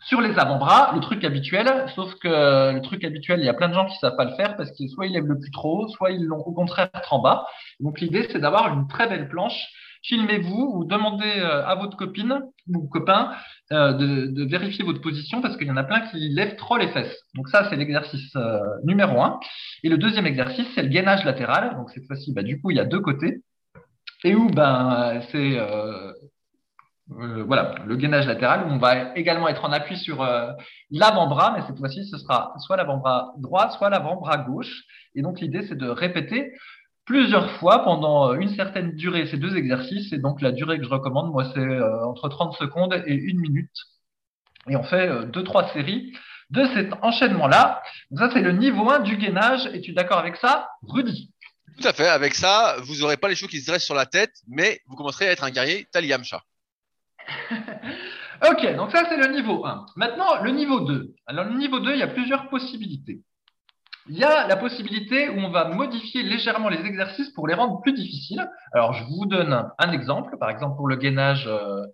sur les avant-bras, le truc habituel, sauf que le truc habituel, il y a plein de gens qui savent pas le faire parce qu'ils soit ils lèvent le plus trop, soit ils l'ont au contraire trop en bas. Donc l'idée, c'est d'avoir une très belle planche. Filmez-vous ou demandez euh, à votre copine ou copain euh, de, vérifier votre position parce qu'il y en a plein qui lèvent trop les fesses. Donc ça, c'est l'exercice euh, numéro un. Et le deuxième exercice, c'est le gainage latéral. Donc cette fois-ci, bah, du coup, il y a deux côtés. Et où ben, c'est voilà, le gainage latéral, où on va également être en appui sur euh, l'avant-bras, mais cette fois-ci, ce sera soit l'avant-bras droit, soit l'avant-bras gauche. Et donc, l'idée, c'est de répéter plusieurs fois pendant une certaine durée ces deux exercices. Et donc, la durée que je recommande, moi, c'est euh, entre 30 secondes et une minute. Et on fait deux, trois séries de cet enchaînement-là. Donc, ça, c'est le niveau 1 du gainage. Es-tu d'accord avec ça, Rudy? Tout à fait. Avec ça, vous n'aurez pas les cheveux qui se dressent sur la tête, mais vous commencerez à être un guerrier Taliamcha. ok, donc ça c'est le niveau 1. Maintenant, le niveau 2. Alors le niveau 2, il y a plusieurs possibilités. Il y a la possibilité où on va modifier légèrement les exercices pour les rendre plus difficiles. Alors je vous donne un exemple, par exemple pour le gainage euh,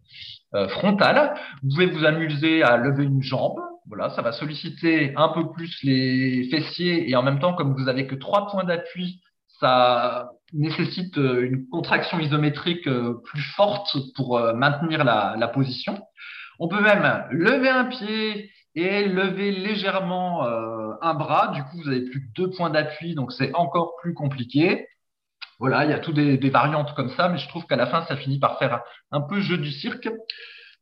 euh, frontal, vous pouvez vous amuser à lever une jambe. Voilà, ça va solliciter un peu plus les fessiers et en même temps, comme vous avez que trois points d'appui, ça nécessite euh, une contraction isométrique euh, plus forte pour euh, maintenir la, position. On peut même lever un pied et lever légèrement un bras. Du coup, vous avez plus que deux points d'appui, donc c'est encore plus compliqué. Voilà, il y a toutes des, variantes comme ça, mais je trouve qu'à la fin, ça finit par faire un peu jeu du cirque.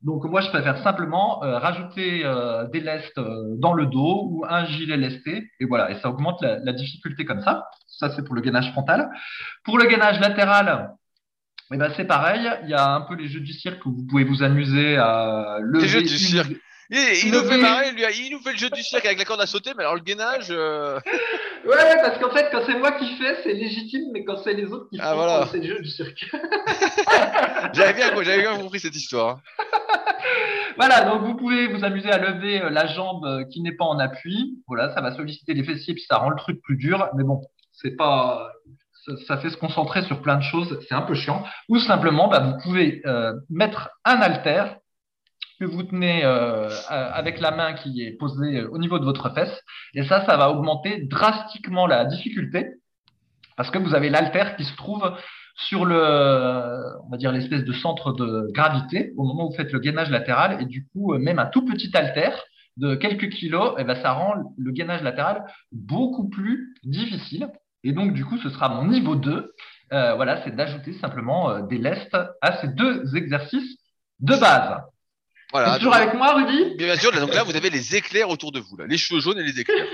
Donc moi, je préfère simplement rajouter des lestes dans le dos ou un gilet lesté, et voilà, et ça augmente la difficulté comme ça. Ça, c'est pour le gainage frontal. Pour le gainage latéral, eh ben, c'est pareil. Il y a un peu les jeux du cirque où vous pouvez vous amuser à lever. Les jeux du cirque. Il, nous fait marrer, lui. Il nous fait le jeu du cirque avec la corde à sauter, mais alors le gainage. Euh, ouais, parce qu'en fait, quand c'est moi qui fais, c'est légitime, mais quand c'est les autres qui ah, font, c'est le jeu du cirque. j'avais bien, bien compris cette histoire. voilà, donc vous pouvez vous amuser à lever euh, la jambe euh, qui n'est pas en appui. Voilà, ça va solliciter les fessiers, puis ça rend le truc plus dur. Mais bon, c'est pas ça, fait se concentrer sur plein de choses, c'est un peu chiant. Ou simplement, bah, vous pouvez euh, mettre un haltère, que vous tenez euh, avec la main qui est posée au niveau de votre fesse. Et ça, ça va augmenter drastiquement la difficulté parce que vous avez l'altère qui se trouve sur le, on va dire l'espèce de centre de gravité au moment où vous faites le gainage latéral et du coup même un tout petit haltère de quelques kilos, eh ben, ça rend le gainage latéral beaucoup plus difficile. Et donc du coup, ce sera mon niveau 2. Euh, voilà, c'est d'ajouter simplement euh, des lestes à ces deux exercices de base. Voilà. toujours avec moi, Rudy? Bien sûr. donc là, vous avez les éclairs autour de vous, là, les cheveux jaunes et les éclairs.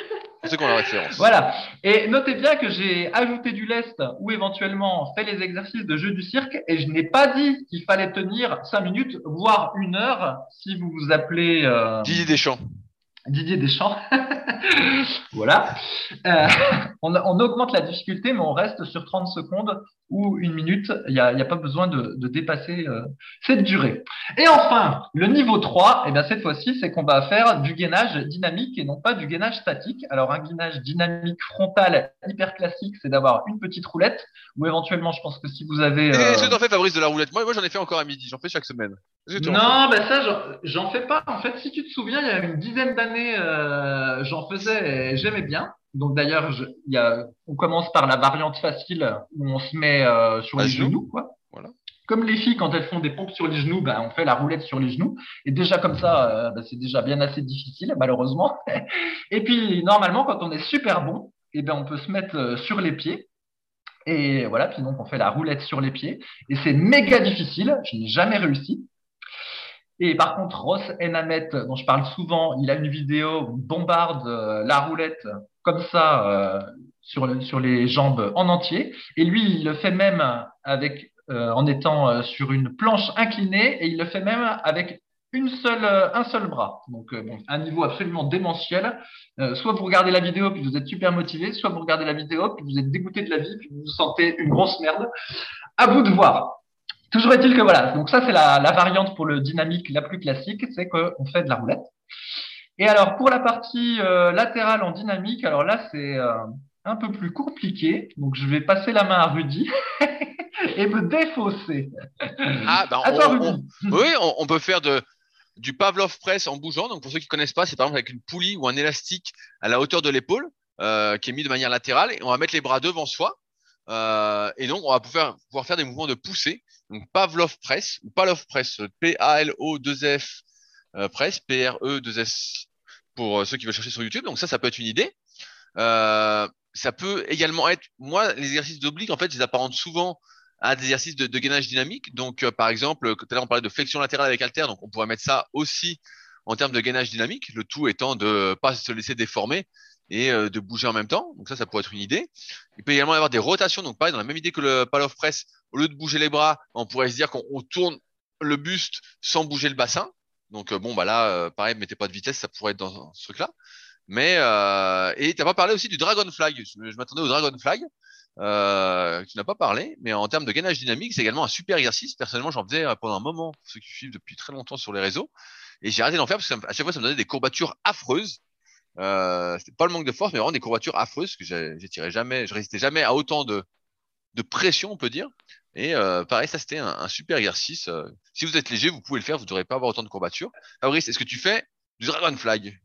C'est qu'on a référence. Voilà. Et notez bien que j'ai ajouté du lest ou éventuellement fait les exercices de jeu du cirque et je n'ai pas dit qu'il fallait tenir 5 minutes, voire une heure si vous vous appelez. Euh... Didier Deschamps. Didier Deschamps. voilà. Euh, on, augmente la difficulté, mais on reste sur 30 secondes ou une minute. Il n'y a, a, pas besoin de, de dépasser euh, cette durée. Et enfin, le niveau 3, et eh bien cette fois-ci, c'est qu'on va faire du gainage dynamique et non pas du gainage statique. Alors, un gainage dynamique frontal hyper classique, c'est d'avoir une petite roulette ou éventuellement, je pense que si vous avez. Euh... Est-ce que tu en fais, Fabrice, de la roulette? Moi, moi j'en ai fait encore à midi. J'en fais chaque semaine. Non, ben ça, j'en fais pas. En fait, si tu te souviens, il y a une dizaine d'années, euh, j'en faisais et j'aimais bien. Donc d'ailleurs, on commence par la variante facile où on se met euh, sur les genoux, quoi. Voilà. Comme les filles, quand elles font des pompes sur les genoux, ben, on fait la roulette sur les genoux. Et déjà comme ça, euh, ben, c'est déjà bien assez difficile, malheureusement. et puis normalement, quand on est super bon, et eh ben, on peut se mettre sur les pieds. Et voilà, puis donc on fait la roulette sur les pieds. Et c'est méga difficile. Je n'ai jamais réussi. Et par contre, Ross Enamet, dont je parle souvent, il a une vidéo bombarde euh, la roulette comme ça euh, sur, sur les jambes en entier. Et lui, il le fait même avec euh, en étant sur une planche inclinée et il le fait même avec une seule, un seul bras. Donc, bon, un niveau absolument démentiel. soit vous regardez la vidéo puis vous êtes super motivé, soit vous regardez la vidéo puis vous êtes dégoûté de la vie puis vous vous sentez une grosse merde. À vous de voir. Toujours est-il que voilà, donc ça c'est la, la, variante pour le dynamique la plus classique, c'est qu'on fait de la roulette. Et alors pour la partie euh, latérale en dynamique, alors là c'est euh, un peu plus compliqué, donc je vais passer la main à Rudy et me défausser. Ah ben on, oui, on, peut faire de, du Pavlov press en bougeant. Donc pour ceux qui connaissent pas, c'est par exemple avec une poulie ou un élastique à la hauteur de l'épaule euh, qui est mis de manière latérale et on va mettre les bras devant soi. Euh, et donc on va pouvoir, faire des mouvements de poussée donc Pavlov Press, ou Pavlov Press, P-A-L-O-2-F euh, Press, P-R-E-2-S pour euh, ceux qui veulent chercher sur YouTube. Donc ça, ça peut être une idée. Ça peut également être, moi, les exercices d'oblique, en fait, je les apparente souvent à des exercices de, gainage dynamique. Donc, par exemple, tout à l'heure, on parlait de flexion latérale avec halter, donc on pourrait mettre ça aussi en termes de gainage dynamique, le tout étant de pas se laisser déformer et euh, de bouger en même temps. Donc ça, ça pourrait être une idée. Il peut également y avoir des rotations. Donc pareil, dans la même idée que le pal of press, au lieu de bouger les bras, on pourrait se dire qu'on tourne le buste sans bouger le bassin. Donc euh, bon, bah là, euh, pareil, mettez pas de vitesse, ça pourrait être dans ce truc-là. Mais euh, et t'as pas parlé aussi du dragon flag. Je, m'attendais au dragon flag. Euh, tu n'as pas parlé, mais en termes de gainage dynamique, c'est également un super exercice. Personnellement, j'en faisais pendant un moment, pour ceux qui suivent depuis très longtemps sur les réseaux, et j'ai arrêté d'en faire parce qu'à chaque fois, ça me donnait des courbatures affreuses. Euh, c'était pas le manque de force, mais vraiment des courbatures affreuses que tiré jamais, je résistais jamais à autant de, de pression, on peut dire. Et euh, pareil, ça c'était un, un, super exercice. Euh, si vous êtes léger, vous pouvez le faire, vous ne devrez pas avoir autant de courbatures. Fabrice, est-ce que tu fais du Dragon Flag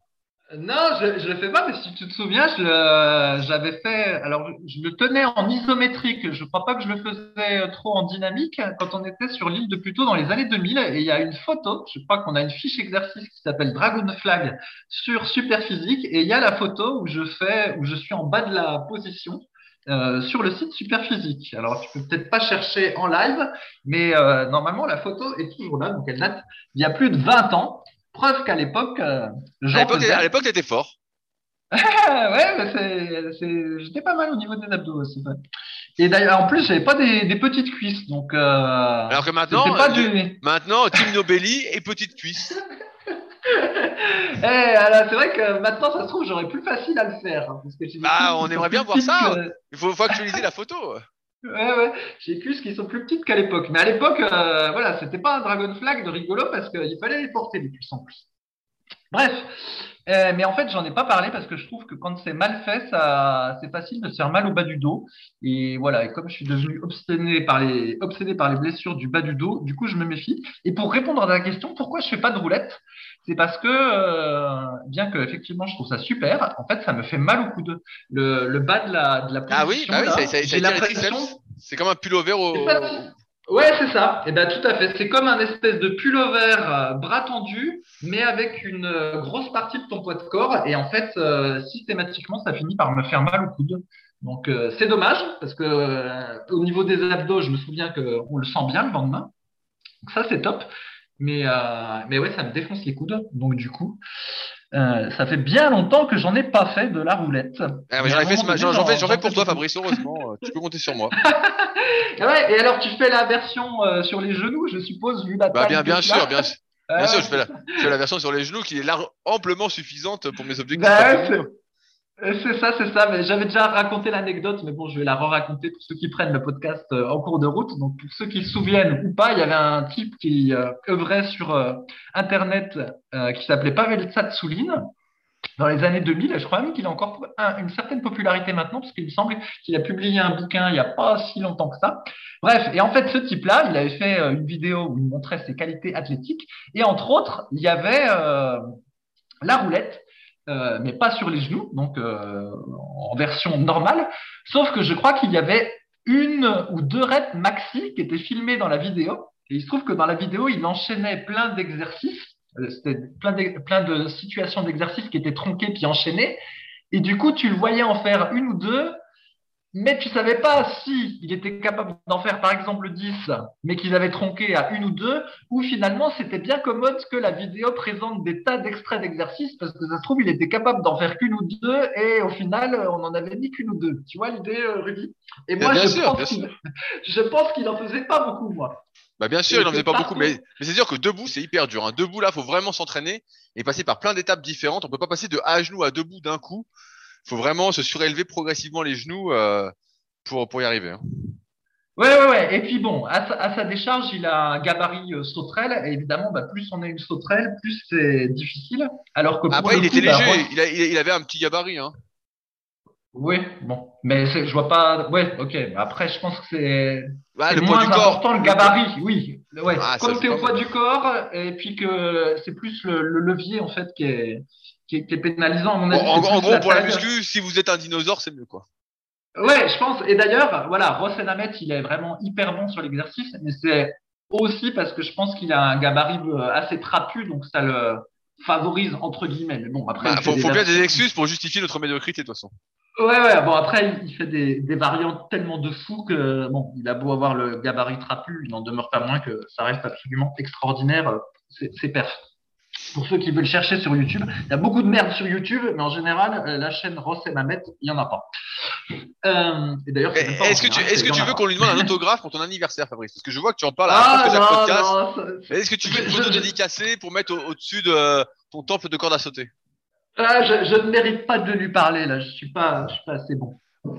non, je ne le fais pas, mais si tu te souviens, j'avais fait. Alors, je, le tenais en isométrique. Je ne crois pas que je le faisais trop en dynamique quand on était sur l'île de Pluto dans les années 2000. Et il y a une photo. Je crois qu'on a une fiche exercice qui s'appelle Dragon Flag sur Superphysique. Et il y a la photo où je fais, où je suis en bas de la position. Euh, sur le site Superphysique. Alors, tu peux peut-être pas chercher en live, mais euh, normalement, la photo est toujours là. Donc, elle date il y a plus de 20 ans. Preuve qu'à l'époque, euh, À l'époque, t'étais fort. ouais, mais j'étais pas mal au niveau des abdos aussi. Et d'ailleurs, en plus, j'avais pas des, petites cuisses, donc. Euh, Alors que maintenant, maintenant, Tim Nobelli et petites cuisses. Eh, alors, c'est vrai que maintenant, ça se trouve, j'aurais plus facile à le faire. Hein, parce que bah, on aimerait bien voir ça. Il faut, faut actualiser la photo. Ouais, ouais. J'ai cuisses qui sont plus petites qu'à l'époque. Mais à l'époque, euh, voilà, c'était pas un Dragon Flag de rigolo parce qu'il fallait les porter les cuisses en plus. Bref, euh, mais en fait, j'en ai pas parlé parce que je trouve que quand c'est mal fait, ça, c'est facile de se faire mal au bas du dos. Et voilà, et comme je suis devenu obstiné par les, obsédé par les blessures du bas du dos, du coup, je me méfie. Et pour répondre à ta question, pourquoi je fais pas de roulette? C'est parce que, euh, bien que effectivement, je trouve ça super, en fait, ça me fait mal au coude. Le, le bas de la, de la position. Ah oui, bah oui, là, ça, ça, ça, j'ai ça- l'impression- c'est comme un pullover au. pas- Ouais, c'est ça. Et ben tout à fait. C'est comme un espèce de pullover euh, bras tendu, mais avec une euh, grosse partie de ton poids de corps. Et en fait, euh, systématiquement, ça finit par me faire mal au coude. Donc euh, c'est dommage parce que au niveau des abdos, je me souviens que on le sent bien le lendemain. Donc ça c'est top. Mais mais ouais, ça me défonce les coudes. Donc du coup, euh, ça fait bien longtemps que j'en ai pas fait de la roulette. Ah, j'en ai fait, ce fais, j'en- pour toi. Fabrice. Heureusement, euh, tu peux compter sur moi. Ouais, et alors tu fais la version euh, sur les genoux, je suppose, vu la Bah, taille bien, bien sûr, bien sûr. Bien sûr, je fais la, je fais la version sur les genoux qui est lar- amplement suffisante pour mes objectifs. Bah, C'est ça, c'est ça. Mais j'avais déjà raconté l'anecdote, mais bon, je vais la re-raconter pour ceux qui prennent le podcast euh, en cours de route. Donc, pour ceux qui se souviennent ou pas, il y avait un type qui euh, œuvrait sur euh, Internet euh, qui s'appelait Pavel Tsatsoulin dans les années 2000. Je crois même qu'il a encore un- une certaine popularité maintenant, parce qu'il me semble qu'il a publié un bouquin il n'y a pas si longtemps que ça. Bref, et en fait, ce type-là, il avait fait euh, une vidéo où il montrait ses qualités athlétiques. Et entre autres, il y avait euh, la roulette euh, mais pas sur les genoux, donc euh, en version normale. Sauf que je crois qu'il y avait une ou deux reps maxi qui étaient filmées dans la vidéo. Et il se trouve que dans la vidéo, il enchaînait plein d'exercices. Euh, C'était plein, d'ex- plein de situations d'exercices qui étaient tronquées puis enchaînées. Et du coup, tu le voyais en faire une ou deux, mais tu savais pas si il était capable d'en faire par exemple 10, mais qu'ils avaient tronqué à une ou deux, ou finalement c'était bien commode que la vidéo présente des tas d'extraits d'exercices, parce que ça se trouve il était capable d'en faire qu'une ou deux, et au final on n'en avait ni qu'une ou deux. Tu vois l'idée, euh, Rudy? Et moi bien je, sûr, pense qu'il- je pense qu'il en faisait pas beaucoup, moi. Bah, bien sûr, Et il en que faisait pas partout- beaucoup, mais, mais c'est sûr que debout, c'est hyper dur. Hein. Debout, là, faut vraiment s'entraîner et passer par plein d'étapes différentes. On peut pas passer de à genoux à debout d'un coup. Faut vraiment se surélever progressivement les genoux euh, pour, pour y arriver. hein. Ouais, ouais, ouais. Et puis bon, à sa, à sa décharge, il a un gabarit euh, sauterelle. Et évidemment, bah, plus on a une sauterelle, plus c'est difficile. Alors que pour Après, il coup, était bah, léger. Il, a- avait un petit gabarit. Hein. Oui, bon. Mais je vois pas. Ouais, ok. Après, je pense que c'est Ah, c'est le poids moins du corps. important le gabarit. Oui. Ouais. Ah, Comme tu es au poids du corps, et puis que c'est plus le, le levier, en fait, qui est, qui est, qui est pénalisant, à mon Bon, avis. en, en gros, pour la muscu, si vous êtes un dinosaure, c'est mieux, quoi. Ouais, je pense. Et d'ailleurs, voilà, Ross Enamet, il est vraiment hyper bon sur l'exercice, mais c'est aussi parce que je pense qu'il a un gabarit euh, assez trapu, donc ça le favorise entre guillemets. Mais bon, après, Bah, il faut, faut bien des excuses pour justifier notre médiocrité, de toute façon. Ouais, ouais. Bon, après, il fait des, des variantes tellement de fou que bon, il a beau avoir le gabarit trapu, il n'en demeure pas moins que ça reste absolument extraordinaire. euh, C'est c'est perf. Pour ceux qui veulent chercher sur YouTube, il y a beaucoup de merde sur YouTube, mais en général, euh, la chaîne Ross et Mamet, il y en a pas. Euh, et d'ailleurs, pas Est-ce que tu, que veux qu'on lui demande un autographe pour ton anniversaire, Fabrice? Parce que je vois que tu en parles à Ah chaque non, podcast. Est-ce que tu veux une photo je- dédicacée pour mettre au- au-dessus de ton temple de corde à sauter? Ah, je, je ne mérite pas de lui parler là, je suis pas, je suis pas assez bon.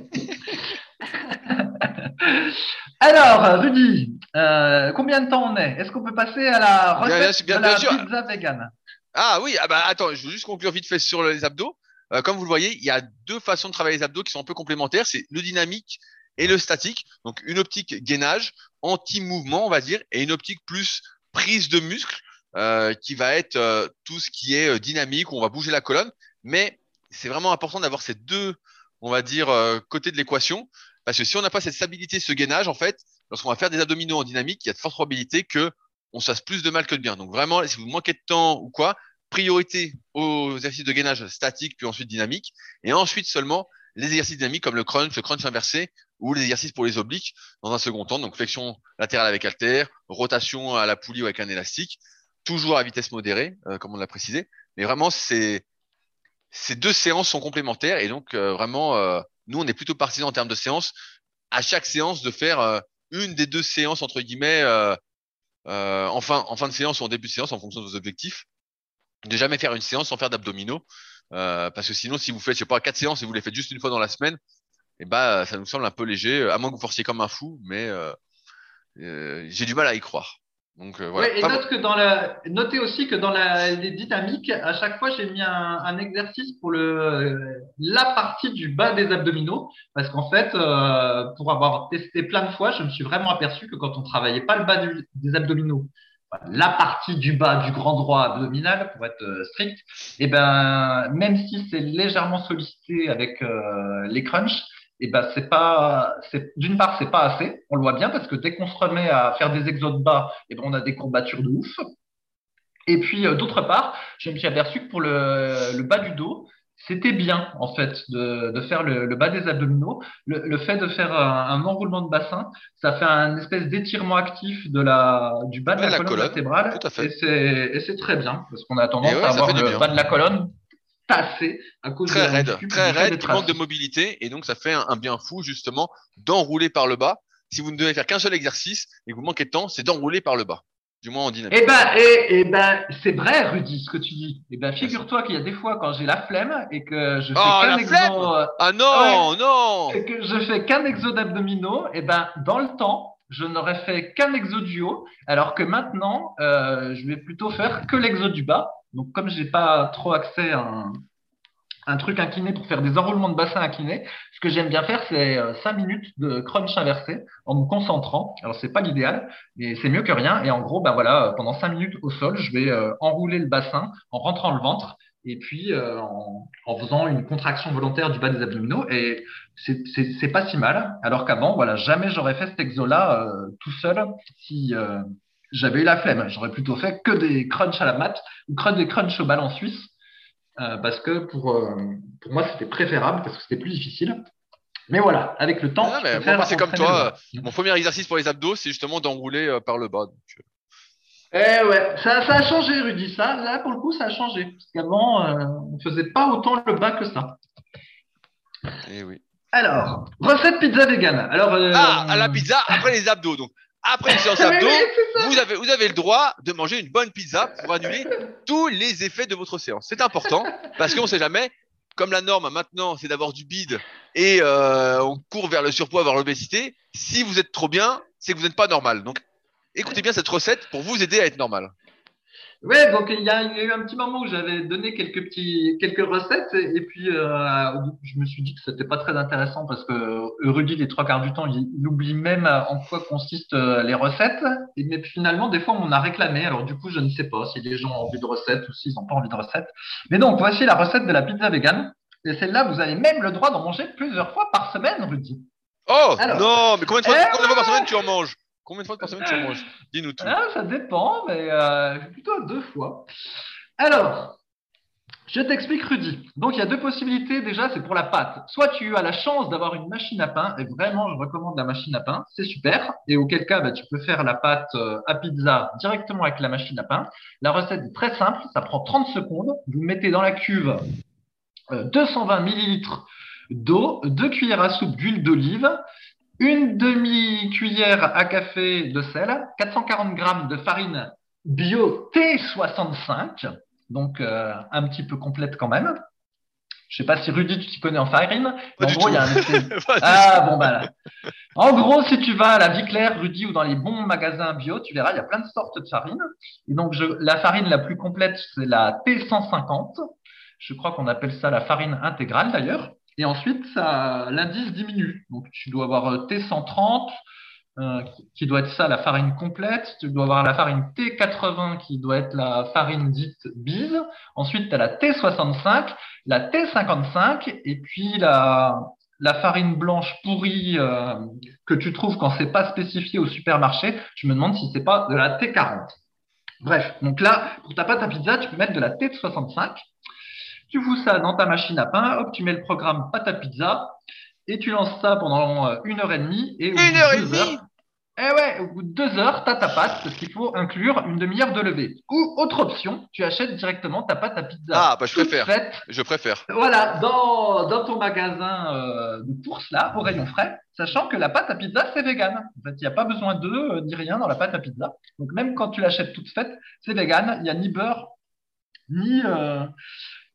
Alors, Rudy, euh, combien de temps on est? Est-ce qu'on peut passer à la Bien, recette bien, de bien la pizza vegan Ah oui, ah bah attends, je veux juste conclure vite fait sur les abdos. Euh, comme vous le voyez, il y a deux façons de travailler les abdos qui sont un peu complémentaires, c'est le dynamique et le statique. Donc une optique gainage, anti-mouvement, on va dire, et une optique plus prise de muscle, euh, qui va être euh, tout ce qui est euh, dynamique, où on va bouger la colonne. Mais c'est vraiment important d'avoir ces deux, on va dire, euh, côtés de l'équation, parce que si on n'a pas cette stabilité, ce gainage, en fait, lorsqu'on va faire des abdominaux en dynamique, il y a de fortes probabilités que on se fasse plus de mal que de bien. Donc vraiment, si vous manquez de temps ou quoi, priorité aux exercices de gainage statique, puis ensuite dynamique, et ensuite seulement les exercices dynamiques comme le crunch, le crunch inversé, ou les exercices pour les obliques dans un second temps, donc flexion latérale avec haltère, rotation à la poulie ou avec un élastique, toujours à vitesse modérée, euh, comme on l'a précisé. Mais vraiment, ces deux séances sont complémentaires et donc euh, vraiment, euh, nous on est plutôt partisans en termes de séances. À chaque séance, de faire euh, une des deux séances entre guillemets euh, en, fin, en fin de séance ou en début de séance en fonction de vos objectifs. De jamais faire une séance sans faire d'abdominaux. Euh, parce que sinon, si vous faites, je sais pas, quatre séances et vous les faites juste une fois dans la semaine, eh ben, ça nous semble un peu léger, à moins que vous forciez comme un fou, mais euh, euh, j'ai du mal à y croire. Donc euh, voilà. Ouais, et note que dans la... notez aussi que dans la... les dynamiques, à chaque fois, j'ai mis un, un exercice pour le... la partie du bas des abdominaux. Parce qu'en fait, euh, pour avoir testé plein de fois, je me suis vraiment aperçu que quand on travaillait pas le bas du- des abdominaux, la partie du bas du grand droit abdominal, pour être euh, strict, et ben, même si c'est légèrement sollicité avec euh, les crunchs, et ben c'est pas, c'est d'une part c'est pas assez, on le voit bien parce que dès qu'on se remet à faire des exos de bas, et ben on a des courbatures de ouf. Et puis euh, d'autre part, je me suis aperçu que pour le, le bas du dos, c'était bien en fait de, de faire le, le bas des abdominaux. Le, le fait de faire un, un enroulement de bassin, ça fait un espèce d'étirement actif de la, du bas de Ouais, la, la colonne, colonne, vertébrale. tout à fait. Et c'est, et c'est très bien parce qu'on a tendance ouais, à avoir le bien. bas de la colonne tassé à cause très de la raide, muscu, très raide, qui manque de mobilité, et donc ça fait un, un bien fou justement d'enrouler par le bas. Si vous ne devez faire qu'un seul exercice et que vous manquez de temps, c'est d'enrouler par le bas, du moins en dynamique. Eh ben, eh, eh ben, c'est vrai, Rudy, ce que tu dis. Eh ben, figure-toi qu'il y a des fois quand j'ai la flemme et que je fais Oh, qu'un exo, Ah non, non et que je fais qu'un exo d'abdominaux, eh ben, dans le temps, je n'aurais fait qu'un exo du haut, alors que maintenant, euh, je vais plutôt faire que l'exo du bas. Donc, comme j'ai pas trop accès à un, un truc incliné pour faire des enroulements de bassin inclinés, ce que j'aime bien faire, c'est 5 minutes de crunch inversé en me concentrant. Alors, c'est pas l'idéal, mais c'est mieux que rien. Et en gros, ben voilà, pendant 5 minutes au sol, je vais euh, enrouler le bassin en rentrant le ventre et puis euh, en, faisant une contraction volontaire du bas des abdominaux. Et c'est- pas si mal. Alors qu'avant, voilà, jamais j'aurais fait cet exo-là euh, tout seul si euh, j'avais eu la flemme. J'aurais plutôt fait que des crunchs à la mat ou que des crunchs au ballon suisse. euh, parce que pour, euh, pour moi, c'était préférable parce que c'était plus difficile. Mais voilà, avec le temps, Ah, moi, c'est comme toi. Mon premier exercice pour les abdos, c'est justement d'enrouler euh, par le bas. Donc, Eh ouais, ça, ça a changé, Rudy. Ça, là, pour le coup, ça a changé. Parce qu'avant, euh, on faisait pas autant le bas que ça. eh oui. Alors, recette pizza vegan. Alors, euh, Ah, à la pizza après les abdos. Donc, après une séance vous avez, vous avez le droit de manger une bonne pizza pour annuler tous les effets de votre séance. C'est important parce qu'on ne sait jamais. Comme la norme maintenant, c'est d'avoir du bide et euh, on court vers le surpoids, vers l'obésité. Si vous êtes trop bien, c'est que vous n'êtes pas normal. Donc, écoutez bien cette recette pour vous aider à être normal. Ouais, donc il y, a, il y a eu un petit moment où j'avais donné quelques petits, quelques recettes et, et puis euh, je me suis dit que c'était pas très intéressant parce que Rudy, les trois quarts du temps, il, il oublie même en quoi consistent euh, les recettes. Et, mais finalement, des fois, on a réclamé. Alors du coup, je ne sais pas si les gens ont envie de recettes ou s'ils n'ont pas envie de recettes. Mais donc, voici la recette de la pizza vegan. Et celle-là, vous avez même le droit d'en manger plusieurs fois par semaine, Rudy. Oh Alors. non, mais combien de fois, Eh combien de fois par semaine tu en manges? Combien de fois par semaine tu manges? Dis-nous tout. Ah, ça dépend, mais euh, plutôt deux fois. Alors, je t'explique, Rudy. Donc, il y a deux possibilités. Déjà, c'est pour la pâte. Soit tu as la chance d'avoir une machine à pain, et vraiment, je recommande la machine à pain, c'est super. Et auquel cas, bah, tu peux faire la pâte euh, à pizza directement avec la machine à pain. La recette est très simple, ça prend 30 secondes. Vous mettez dans la cuve euh, 220 millilitres d'eau, deux cuillères à soupe d'huile d'olive, une demi-cuillère à café de sel, 440 grammes de farine bio T65, donc euh, un petit peu complète quand même. Je sais pas si Rudy, tu t'y connais en farine. Pas en gros, il y a un Ah bon bah là. En gros, si tu vas à la Vie Claire, Rudy, ou dans les bons magasins bio, tu verras, il y a plein de sortes de farine. Et donc, je, la farine la plus complète, c'est la T150. Je crois qu'on appelle ça la farine intégrale d'ailleurs. Et ensuite, l'indice diminue. Donc, tu dois avoir euh, T130, euh, qui- qui doit être ça, la farine complète. Tu dois avoir la farine T80, qui doit être la farine dite bise. Ensuite, tu as la T65, la T55, et puis la, la farine blanche pourrie euh, que tu trouves quand c'est pas spécifié au supermarché. Je me demande si c'est pas de la T40. Bref, donc là, pour ta pâte à pizza, tu peux mettre de la T65. Tu fous ça dans ta machine à pain, hop, tu mets le programme pâte à pizza et tu lances ça pendant euh, une heure et demie. Et au Une heure et deux demie heures- Eh ouais, au bout de deux heures, tu as ta pâte parce qu'il faut inclure une demi-heure de levée. Ou autre option, tu achètes directement ta pâte à pizza. Ah, bah, je préfère. faite, Je préfère. voilà, dans, dans ton magasin euh, de course là, au rayon frais, sachant que la pâte à pizza c'est vegan. En fait, il n'y a pas besoin d'œufs euh, ni rien dans la pâte à pizza. Donc même quand tu l'achètes toute faite, c'est vegan. Il n'y a ni beurre, ni euh,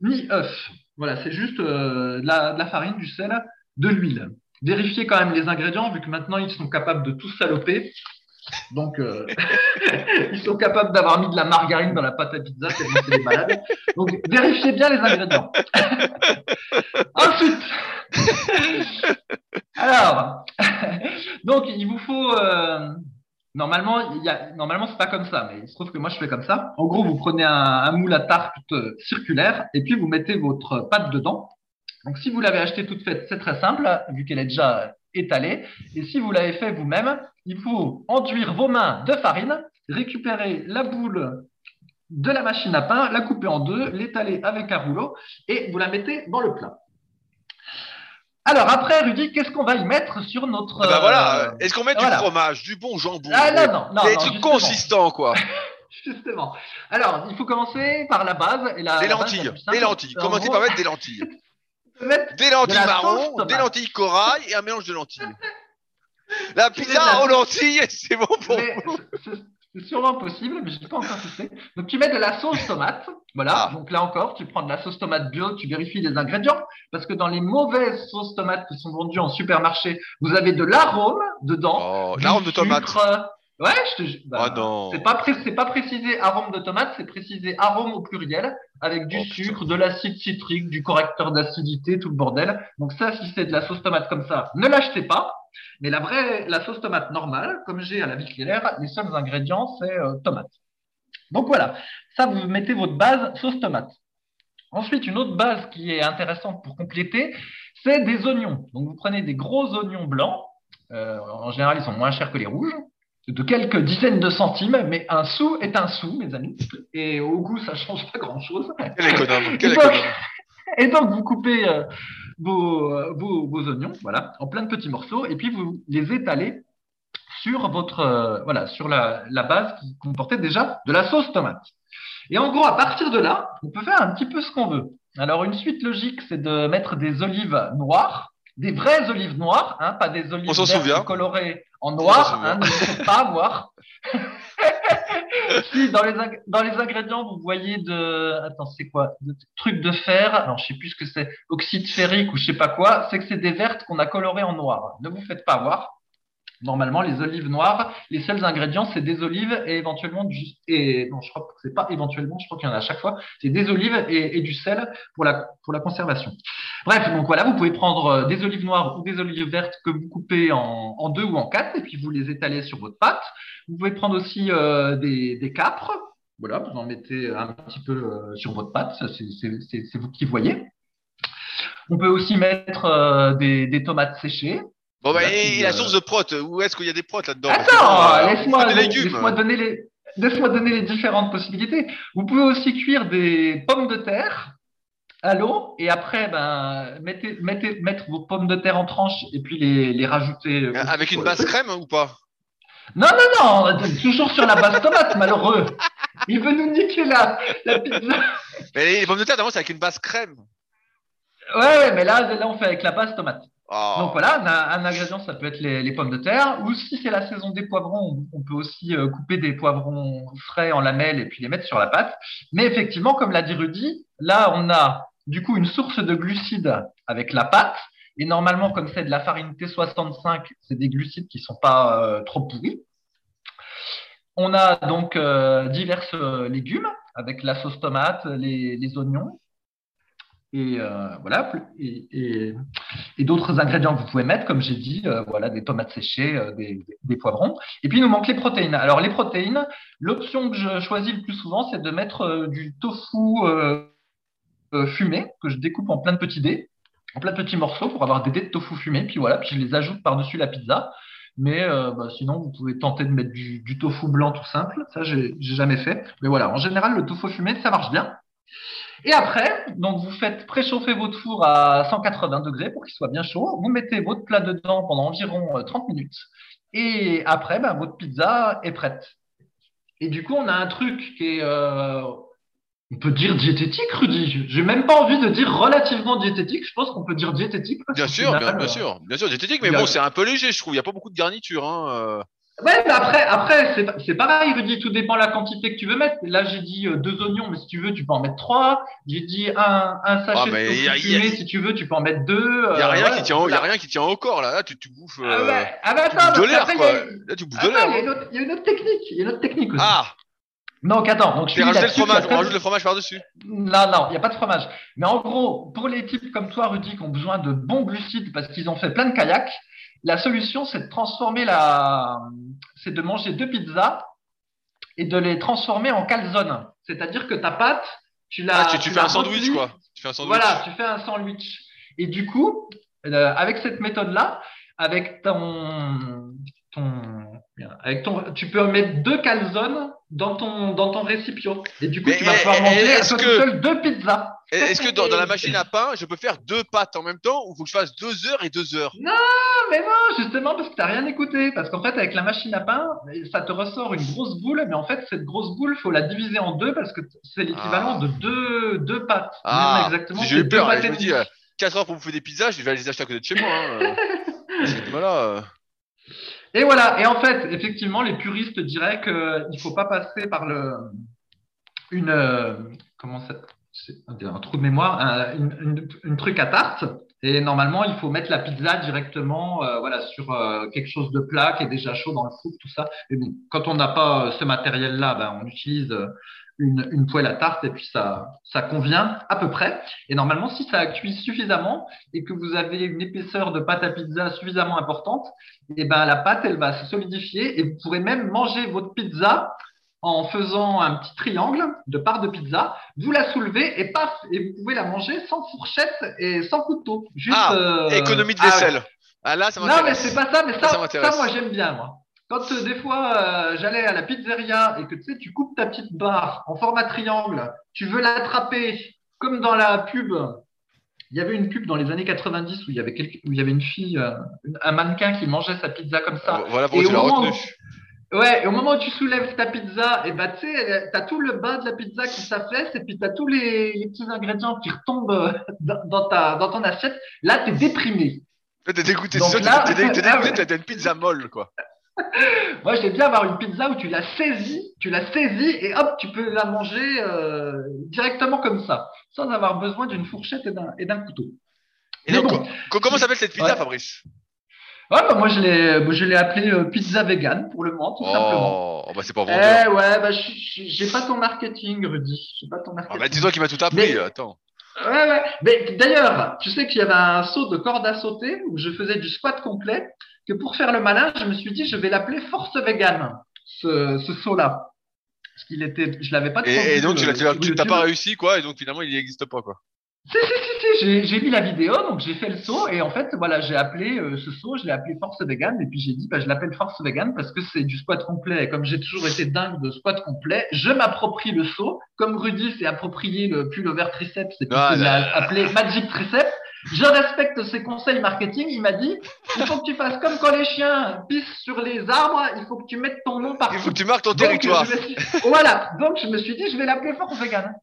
ni œuf. Voilà, c'est juste euh, de, la, farine, du sel, de l'huile. Vérifiez quand même les ingrédients, vu que maintenant ils sont capables de tout saloper. Donc, euh, ils sont capables d'avoir mis de la margarine dans la pâte à pizza, c'est des malades. Donc, vérifiez bien les ingrédients. Ensuite, alors, donc il vous faut euh, normalement, il y a, normalement c'est pas comme ça, mais il se trouve que moi je fais comme ça. En gros, vous prenez un, moule à tarte euh, circulaire et puis vous mettez votre pâte dedans. Donc, si vous l'avez acheté toute faite, c'est très simple, vu qu'elle est déjà étalée. Et si vous l'avez fait vous-même, il faut enduire vos mains de farine, récupérer la boule de la machine à pain, la couper en deux, l'étaler avec un rouleau et vous la mettez dans le plat. Alors après, Rudy, qu'est-ce qu'on va y mettre sur notre. Ah bah voilà, euh, est-ce qu'on met voilà. du fromage, du bon jambon Ah non, non, non. Des non, trucs justement. consistants, quoi. Justement. Alors, il faut commencer par la base. Et la, base, lentilles, la lentilles. en Commencez gros, par mettre des lentilles. Des lentilles la marron, sauce des lentilles corail et un mélange de lentilles. La pizza de la- aux lentilles, c'est bon pour vous. C'est- sûrement possible, mais je ne sais pas encore testé. Donc, tu mets de la sauce tomate. Voilà. Ah. Donc, là encore, tu prends de la sauce tomate bio, tu vérifies les ingrédients. Parce que dans les mauvaises sauces tomates qui sont vendues en supermarché, vous avez de l'arôme dedans. Oh, l'arôme de tomate. Ouais, je te. Bah, Oh non. C'est pas, pré- c'est pas précisé arôme de tomate, c'est précisé arôme au pluriel avec du Oh, putain. sucre, de l'acide citrique, du correcteur d'acidité, tout le bordel. Donc ça, si c'est de la sauce tomate comme ça, ne l'achetez pas. Mais la vraie, la sauce tomate normale, comme j'ai à la claire, les seuls ingrédients, c'est euh, tomate. Donc voilà, ça, vous mettez votre base sauce tomate. Ensuite, une autre base qui est intéressante pour compléter, c'est des oignons. Donc vous prenez des gros oignons blancs. Euh, en général, ils sont moins chers que les rouges de quelques dizaines de centimes, mais un sou est un sou, mes amis. Et au goût, ça change pas grand-chose. Quel économe, quel économe. Et donc, vous coupez euh, vos, euh, vos, vos oignons, voilà, en plein de petits morceaux, et puis vous les étalez sur votre, euh, voilà, sur la, la base qui comportait déjà de la sauce tomate. Et en gros, à partir de là, on peut faire un petit peu ce qu'on veut. Alors, une suite logique, c'est de mettre des olives noires, des vraies olives noires, hein, pas des olives On vertes colorées en noir, hein, ne pas avoir. si dans les, dans les ingrédients, vous voyez de. Attends, c'est quoi? De trucs de fer. Alors, je sais plus ce que c'est. Oxyde ferrique ou je sais pas quoi. C'est que c'est des vertes qu'on a colorées en noir. Ne vous faites pas avoir. Normalement, les olives noires, les seuls ingrédients, c'est des olives et éventuellement du. Et, non, je crois que c'est pas éventuellement, je crois qu'il y en a à chaque fois. C'est des olives et, du sel pour la, pour la conservation. Bref, donc voilà, vous pouvez prendre euh, des olives noires ou des olives vertes que vous coupez en, en deux ou en quatre et puis vous les étalez sur votre pâte. Vous pouvez prendre aussi euh, des, des capres. Voilà, vous en mettez un petit peu euh, sur votre pâte, c'est- vous qui voyez. On peut aussi mettre des, des tomates séchées. Bon, bah, et, la euh, source de prot, où est-ce qu'il y a des protes là-dedans Attends, euh, laisse-moi laisse-moi donner les laisse-moi donner les différentes possibilités. Vous pouvez aussi cuire des pommes de terre à l'eau et après ben mettez, mettez mettre vos pommes de terre en tranches et puis les, les rajouter euh, Avec une base crème ou pas? Non non non, toujours sur la base tomate malheureux. Il veut nous niquer la, la pizza. Mais les pommes de terre, d'abord, c'est avec une base crème. Ouais, ouais, mais là, là on fait avec la base tomate. Oh. Donc voilà, un, ingrédient, ça peut être les, pommes de terre. Ou si c'est la saison des poivrons, on, peut aussi euh, couper des poivrons frais en lamelles et puis les mettre sur la pâte. Mais effectivement, comme l'a dit Rudy, là, on a du coup une source de glucides avec la pâte. Et normalement, comme c'est de la farine T65, c'est des glucides qui sont pas euh, trop pourris. On a donc euh, divers euh, légumes avec la sauce tomate, les oignons. Et euh, voilà, et, d'autres ingrédients que vous pouvez mettre, comme j'ai dit, euh, voilà, des tomates séchées, euh, des, poivrons. Et puis, il nous manque les protéines. Alors, les protéines, l'option que je choisis le plus souvent, c'est de mettre du tofu fumé, que je découpe en plein de petits dés, en plein de petits morceaux pour avoir des dés de tofu fumé. Puis voilà, puis je les ajoute par-dessus la pizza. Mais bah, sinon, vous pouvez tenter de mettre du, du tofu blanc tout simple. Ça, j'ai jamais fait. Mais voilà, en général, le tofu fumé, ça marche bien. Et après, donc vous faites préchauffer votre four à 180 degrés pour qu'il soit bien chaud. Vous mettez votre plat dedans pendant environ euh, 30 minutes. Et après, ben, votre pizza est prête. Et du coup, on a un truc qui est, euh, on peut dire diététique, Rudy. J'ai même pas envie de dire relativement diététique. Je pense qu'on peut dire diététique. Bien sûr, final, bien, bien euh, sûr, bien sûr, diététique, mais y a- bon, c'est un peu léger, je trouve. Il n'y a pas beaucoup de garniture. Hein. Ouais, mais après, après c'est, c'est pareil, Rudy, tout dépend de la quantité que tu veux mettre. Là, j'ai dit euh, deux oignons, mais si tu veux, tu peux en mettre trois. J'ai dit un, un sachet Ah, mais de a- si tu veux, tu peux en mettre deux. Il y a euh, rien voilà. qui tient, y a rien qui tient au corps là. Là, tu, tu bouffes. Ah, euh, ouais. Ah, bah, tu attends, bouffes de l'air quoi. Là, tu bouffes de l'air. il y, a une autre, il y a une autre technique. Il y a une autre technique aussi. Ah, Donc, attends. Donc, je tu rajoutes le fromage. On rajoute le fromage par dessus. Non, non, il n'y a pas de fromage. Mais en gros, pour les types comme toi, Rudy, qui ont besoin de bons glucides parce qu'ils ont fait plein de kayak, la solution, c'est de transformer la, c'est de manger deux pizzas et de les transformer en calzone. C'est-à-dire que ta pâte, tu la, Ah, tu, tu fais un sandwich quoi. Tu fais un sandwich. Voilà, tu fais un sandwich. Et du coup, euh, avec cette méthode-là, avec ton, ton, avec ton, tu peux mettre deux calzones dans ton, dans ton récipient. Et du coup, Mais, tu vas eh, pouvoir eh, manger à est-ce toi que- tout seul deux pizzas. Est-ce que dans, dans la machine à pain, je peux faire deux pâtes en même temps ou faut que je fasse deux heures et deux heures? Ah, mais non, justement, parce que tu n'as rien écouté. Parce qu'en fait, avec la machine à pain, ça te ressort une grosse boule, mais en fait, cette grosse boule, faut la diviser en deux parce que c'est l'équivalent Ah. de deux, deux pâtes. Ah, exactement. j'ai eu peur. pâtes Je me dis, demie. euh, 4 heures pour bouffer des pizzas, je vais aller les acheter à côté de chez moi. hein, euh. voilà. euh. Et voilà. Et en fait, effectivement, les puristes diraient qu'il ne faut pas passer par le, une, euh, comment ça, un, trou de mémoire, un, une, une, truc à tarte. Et normalement, il faut mettre la pizza directement, euh, voilà, sur euh, quelque chose de plat qui est déjà chaud dans le four, tout ça. Et bon, quand on n'a pas euh, ce matériel-là, ben, on utilise euh, une, une poêle à tarte et puis ça, ça convient à peu près. Et normalement, si ça cuit suffisamment et que vous avez une épaisseur de pâte à pizza suffisamment importante, et ben la pâte, elle va se solidifier et vous pourrez même manger votre pizza en faisant un petit triangle de part de pizza. Vous la soulevez et paf, et vous pouvez la manger sans fourchette et sans couteau. Juste, Ah, euh, Économie de ah, vaisselle. Ah là, ça non, mais m'intéresse. c'est pas ça, mais ça, Ça ça, m'intéresse. moi j'aime bien, moi. Quand euh, des fois euh, j'allais à la pizzeria et que tu sais, tu coupes ta petite barre en format triangle, tu veux l'attraper comme dans la pub. Il y avait une pub dans les années 90 où il y avait, où il y avait une fille, euh, une- un mannequin qui mangeait sa pizza comme ça. Voilà pourquoi Et tu l'as. Ouais, et au moment où tu soulèves ta pizza, et bah, tu sais, elle- t'as tout le bas de la pizza qui s'affaisse, et puis t'as tous les, les petits ingrédients qui retombent euh, dans, dans ta, dans ton assiette. Là, t'es déprimé. T'es dégoûté, t'es dégoûté, t'as une pizza molle, quoi. Moi, j'aime bien avoir une pizza où tu la saisis, tu la saisis, et hop, tu peux la manger euh, directement comme ça, sans avoir besoin d'une fourchette et d'un, couteau. Et donc, bon. co- comment s'appelle cette pizza, Ouais. Fabrice? Ouais, bah, moi, je l'ai, moi, je l'ai appelé euh, pizza vegan pour le moment, tout simplement. Oh, oh, bah c'est pas vendeur. Eh ouais, bah, j'ai pas ton marketing, Rudy. J'ai pas ton Ah marketing. bah dis-toi qui m'a tout appris, Mais- attends. Ouais, ouais. Mais d'ailleurs, tu sais qu'il y avait un saut de corde à sauter où je faisais du squat complet, que pour faire le malin, je me suis dit, je vais l'appeler Force Vegan, ce, ce saut-là. Parce qu'il était, je l'avais pas Et, et donc tu euh, l'as- tu YouTube. pas réussi, quoi, et donc finalement il n'existe pas, quoi. Si, si, si, si, j'ai, j'ai mis la vidéo, donc j'ai fait le saut, et en fait, voilà, j'ai appelé euh, ce saut, je l'ai appelé Force Vegan, et puis j'ai dit, bah, je l'appelle Force Vegan parce que c'est du squat complet, et comme j'ai toujours été dingue de squat complet, je m'approprie le saut, comme Rudy s'est approprié le pullover triceps, et puis Ah, il là, l'a appelé Magic Triceps, je respecte ses conseils marketing, il m'a dit, il faut que tu fasses comme quand les chiens pissent sur les arbres, il faut que tu mettes ton nom partout. Il faut que tu marques ton Donc, territoire. suis- Voilà, donc je me suis dit, je vais l'appeler Force Vegan.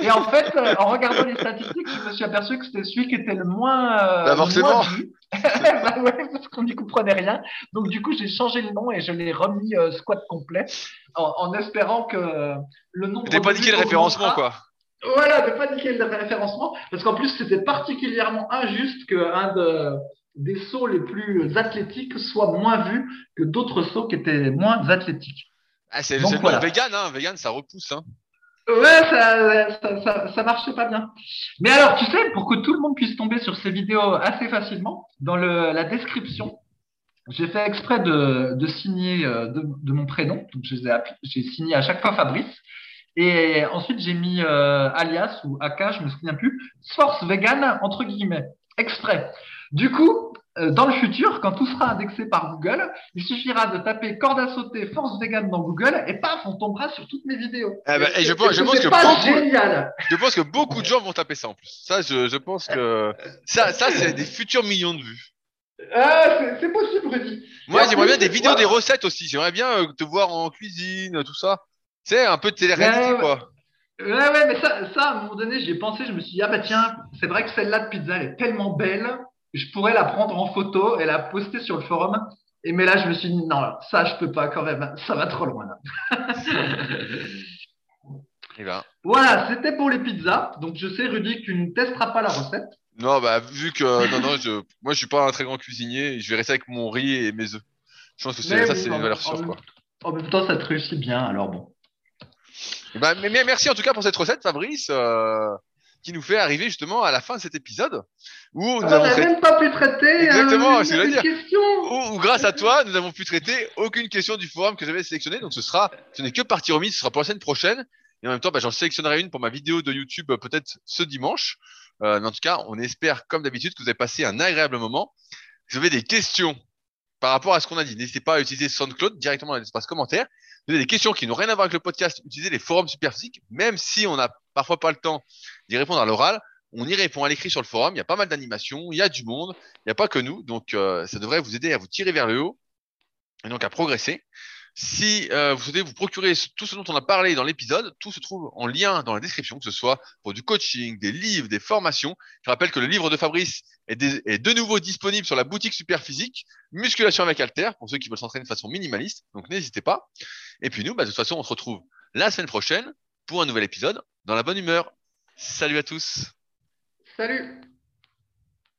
Et en fait, euh, en regardant les statistiques, je me suis aperçu que c'était celui qui était le moins. euh, Bah, forcément. moins bah ouais, parce qu'on n'y comprenait rien. Donc du coup, j'ai changé le nom et je l'ai remis euh, squat complet, en, en espérant que euh, le nombre. T'es pas de niqué le référencement, quoi. Voilà, de pas niquer le référencement, parce qu'en plus, c'était particulièrement injuste qu'un de, des sauts les plus athlétiques soit moins vu que d'autres sauts qui étaient moins athlétiques. Ah, c'est voilà. vegan, hein, vegan, ça repousse, hein. Ouais, ça, ça, ça, ça marchait pas bien. Mais alors, tu sais, pour que tout le monde puisse tomber sur ces vidéos assez facilement, dans le, la description, j'ai fait exprès de, de signer euh, de, de mon prénom. Donc, j'ai signé à chaque fois Fabrice. Et ensuite, j'ai mis euh, alias ou AK, je me souviens plus, Force Vegan, entre guillemets, exprès. Du coup, euh, dans le futur, quand tout sera indexé par Google, il suffira de taper corde à sauter Force Vegan dans Google et paf, on tombera sur toutes mes vidéos. Eh ben, et je pense- je pense que beaucoup- génial. Je pense que beaucoup de gens vont taper ça en plus. Ça, je, je pense que ça, ça c'est des futurs millions de vues. Ah, c'est- possible, Rudy. Moi, j'aimerais bien des vidéos, des recettes aussi. J'aimerais bien euh, te voir en cuisine, tout ça. Tu sais, un peu de télé-réalité, Ouais, quoi. Ouais, ouais, mais ça, ça, à un moment donné, j'y ai pensé, je me suis dit, ah bah tiens, c'est vrai que celle-là de pizza, elle est tellement belle, je pourrais la prendre en photo et la poster sur le forum. Et mais là, je me suis dit, non, ça, je peux pas quand même. Ça va trop loin là. Et ben, Voilà, c'était pour les pizzas. Donc, je sais, Rudy, que tu ne testeras pas la recette. non, bah, vu que, non, non, je, moi, je suis pas un très grand cuisinier, je vais rester avec mon riz et mes œufs. Je pense que ça, oui, c'est une valeur sûre, quoi. En même temps, ça te réussit bien, alors bon. Mais, mais merci en tout cas pour cette recette, Fabrice, euh, qui nous fait arriver justement à la fin de cet épisode où nous On n'a même pas pu traiter Exactement, euh, une question. où, où grâce à toi, nous avons pu traiter aucune question du forum que j'avais sélectionné. Donc ce sera, ce n'est que partie remise, ce sera pour la semaine prochaine. Et en même temps, bah, j'en sélectionnerai une pour ma vidéo de YouTube euh, peut-être ce dimanche. Euh, mais en tout cas, on espère comme d'habitude que vous avez passé un agréable moment. Si vous avez des questions par rapport à ce qu'on a dit, n'hésitez pas à utiliser SoundCloud directement dans l'espace commentaire. Vous avez des questions qui n'ont rien à voir avec le podcast, utilisez les forums Superphysique. Même si on n'a parfois pas le temps d'y répondre à l'oral, on y répond à l'écrit sur le forum. Il y a pas mal d'animations, il y a du monde, il n'y a pas que nous. Donc, euh, ça devrait vous aider à vous tirer vers le haut et donc à progresser. Si euh, vous souhaitez vous procurer tout ce dont on a parlé dans l'épisode, tout se trouve en lien dans la description, que ce soit pour du coaching, des livres, des formations. Je rappelle que le livre de Fabrice est, de nouveau disponible sur la boutique Superphysique, musculation avec Alter, pour ceux qui veulent s'entraîner de façon minimaliste. Donc n'hésitez pas. Et puis nous, bah, de toute façon, on se retrouve la semaine prochaine pour un nouvel épisode dans la bonne humeur. Salut à tous. Salut.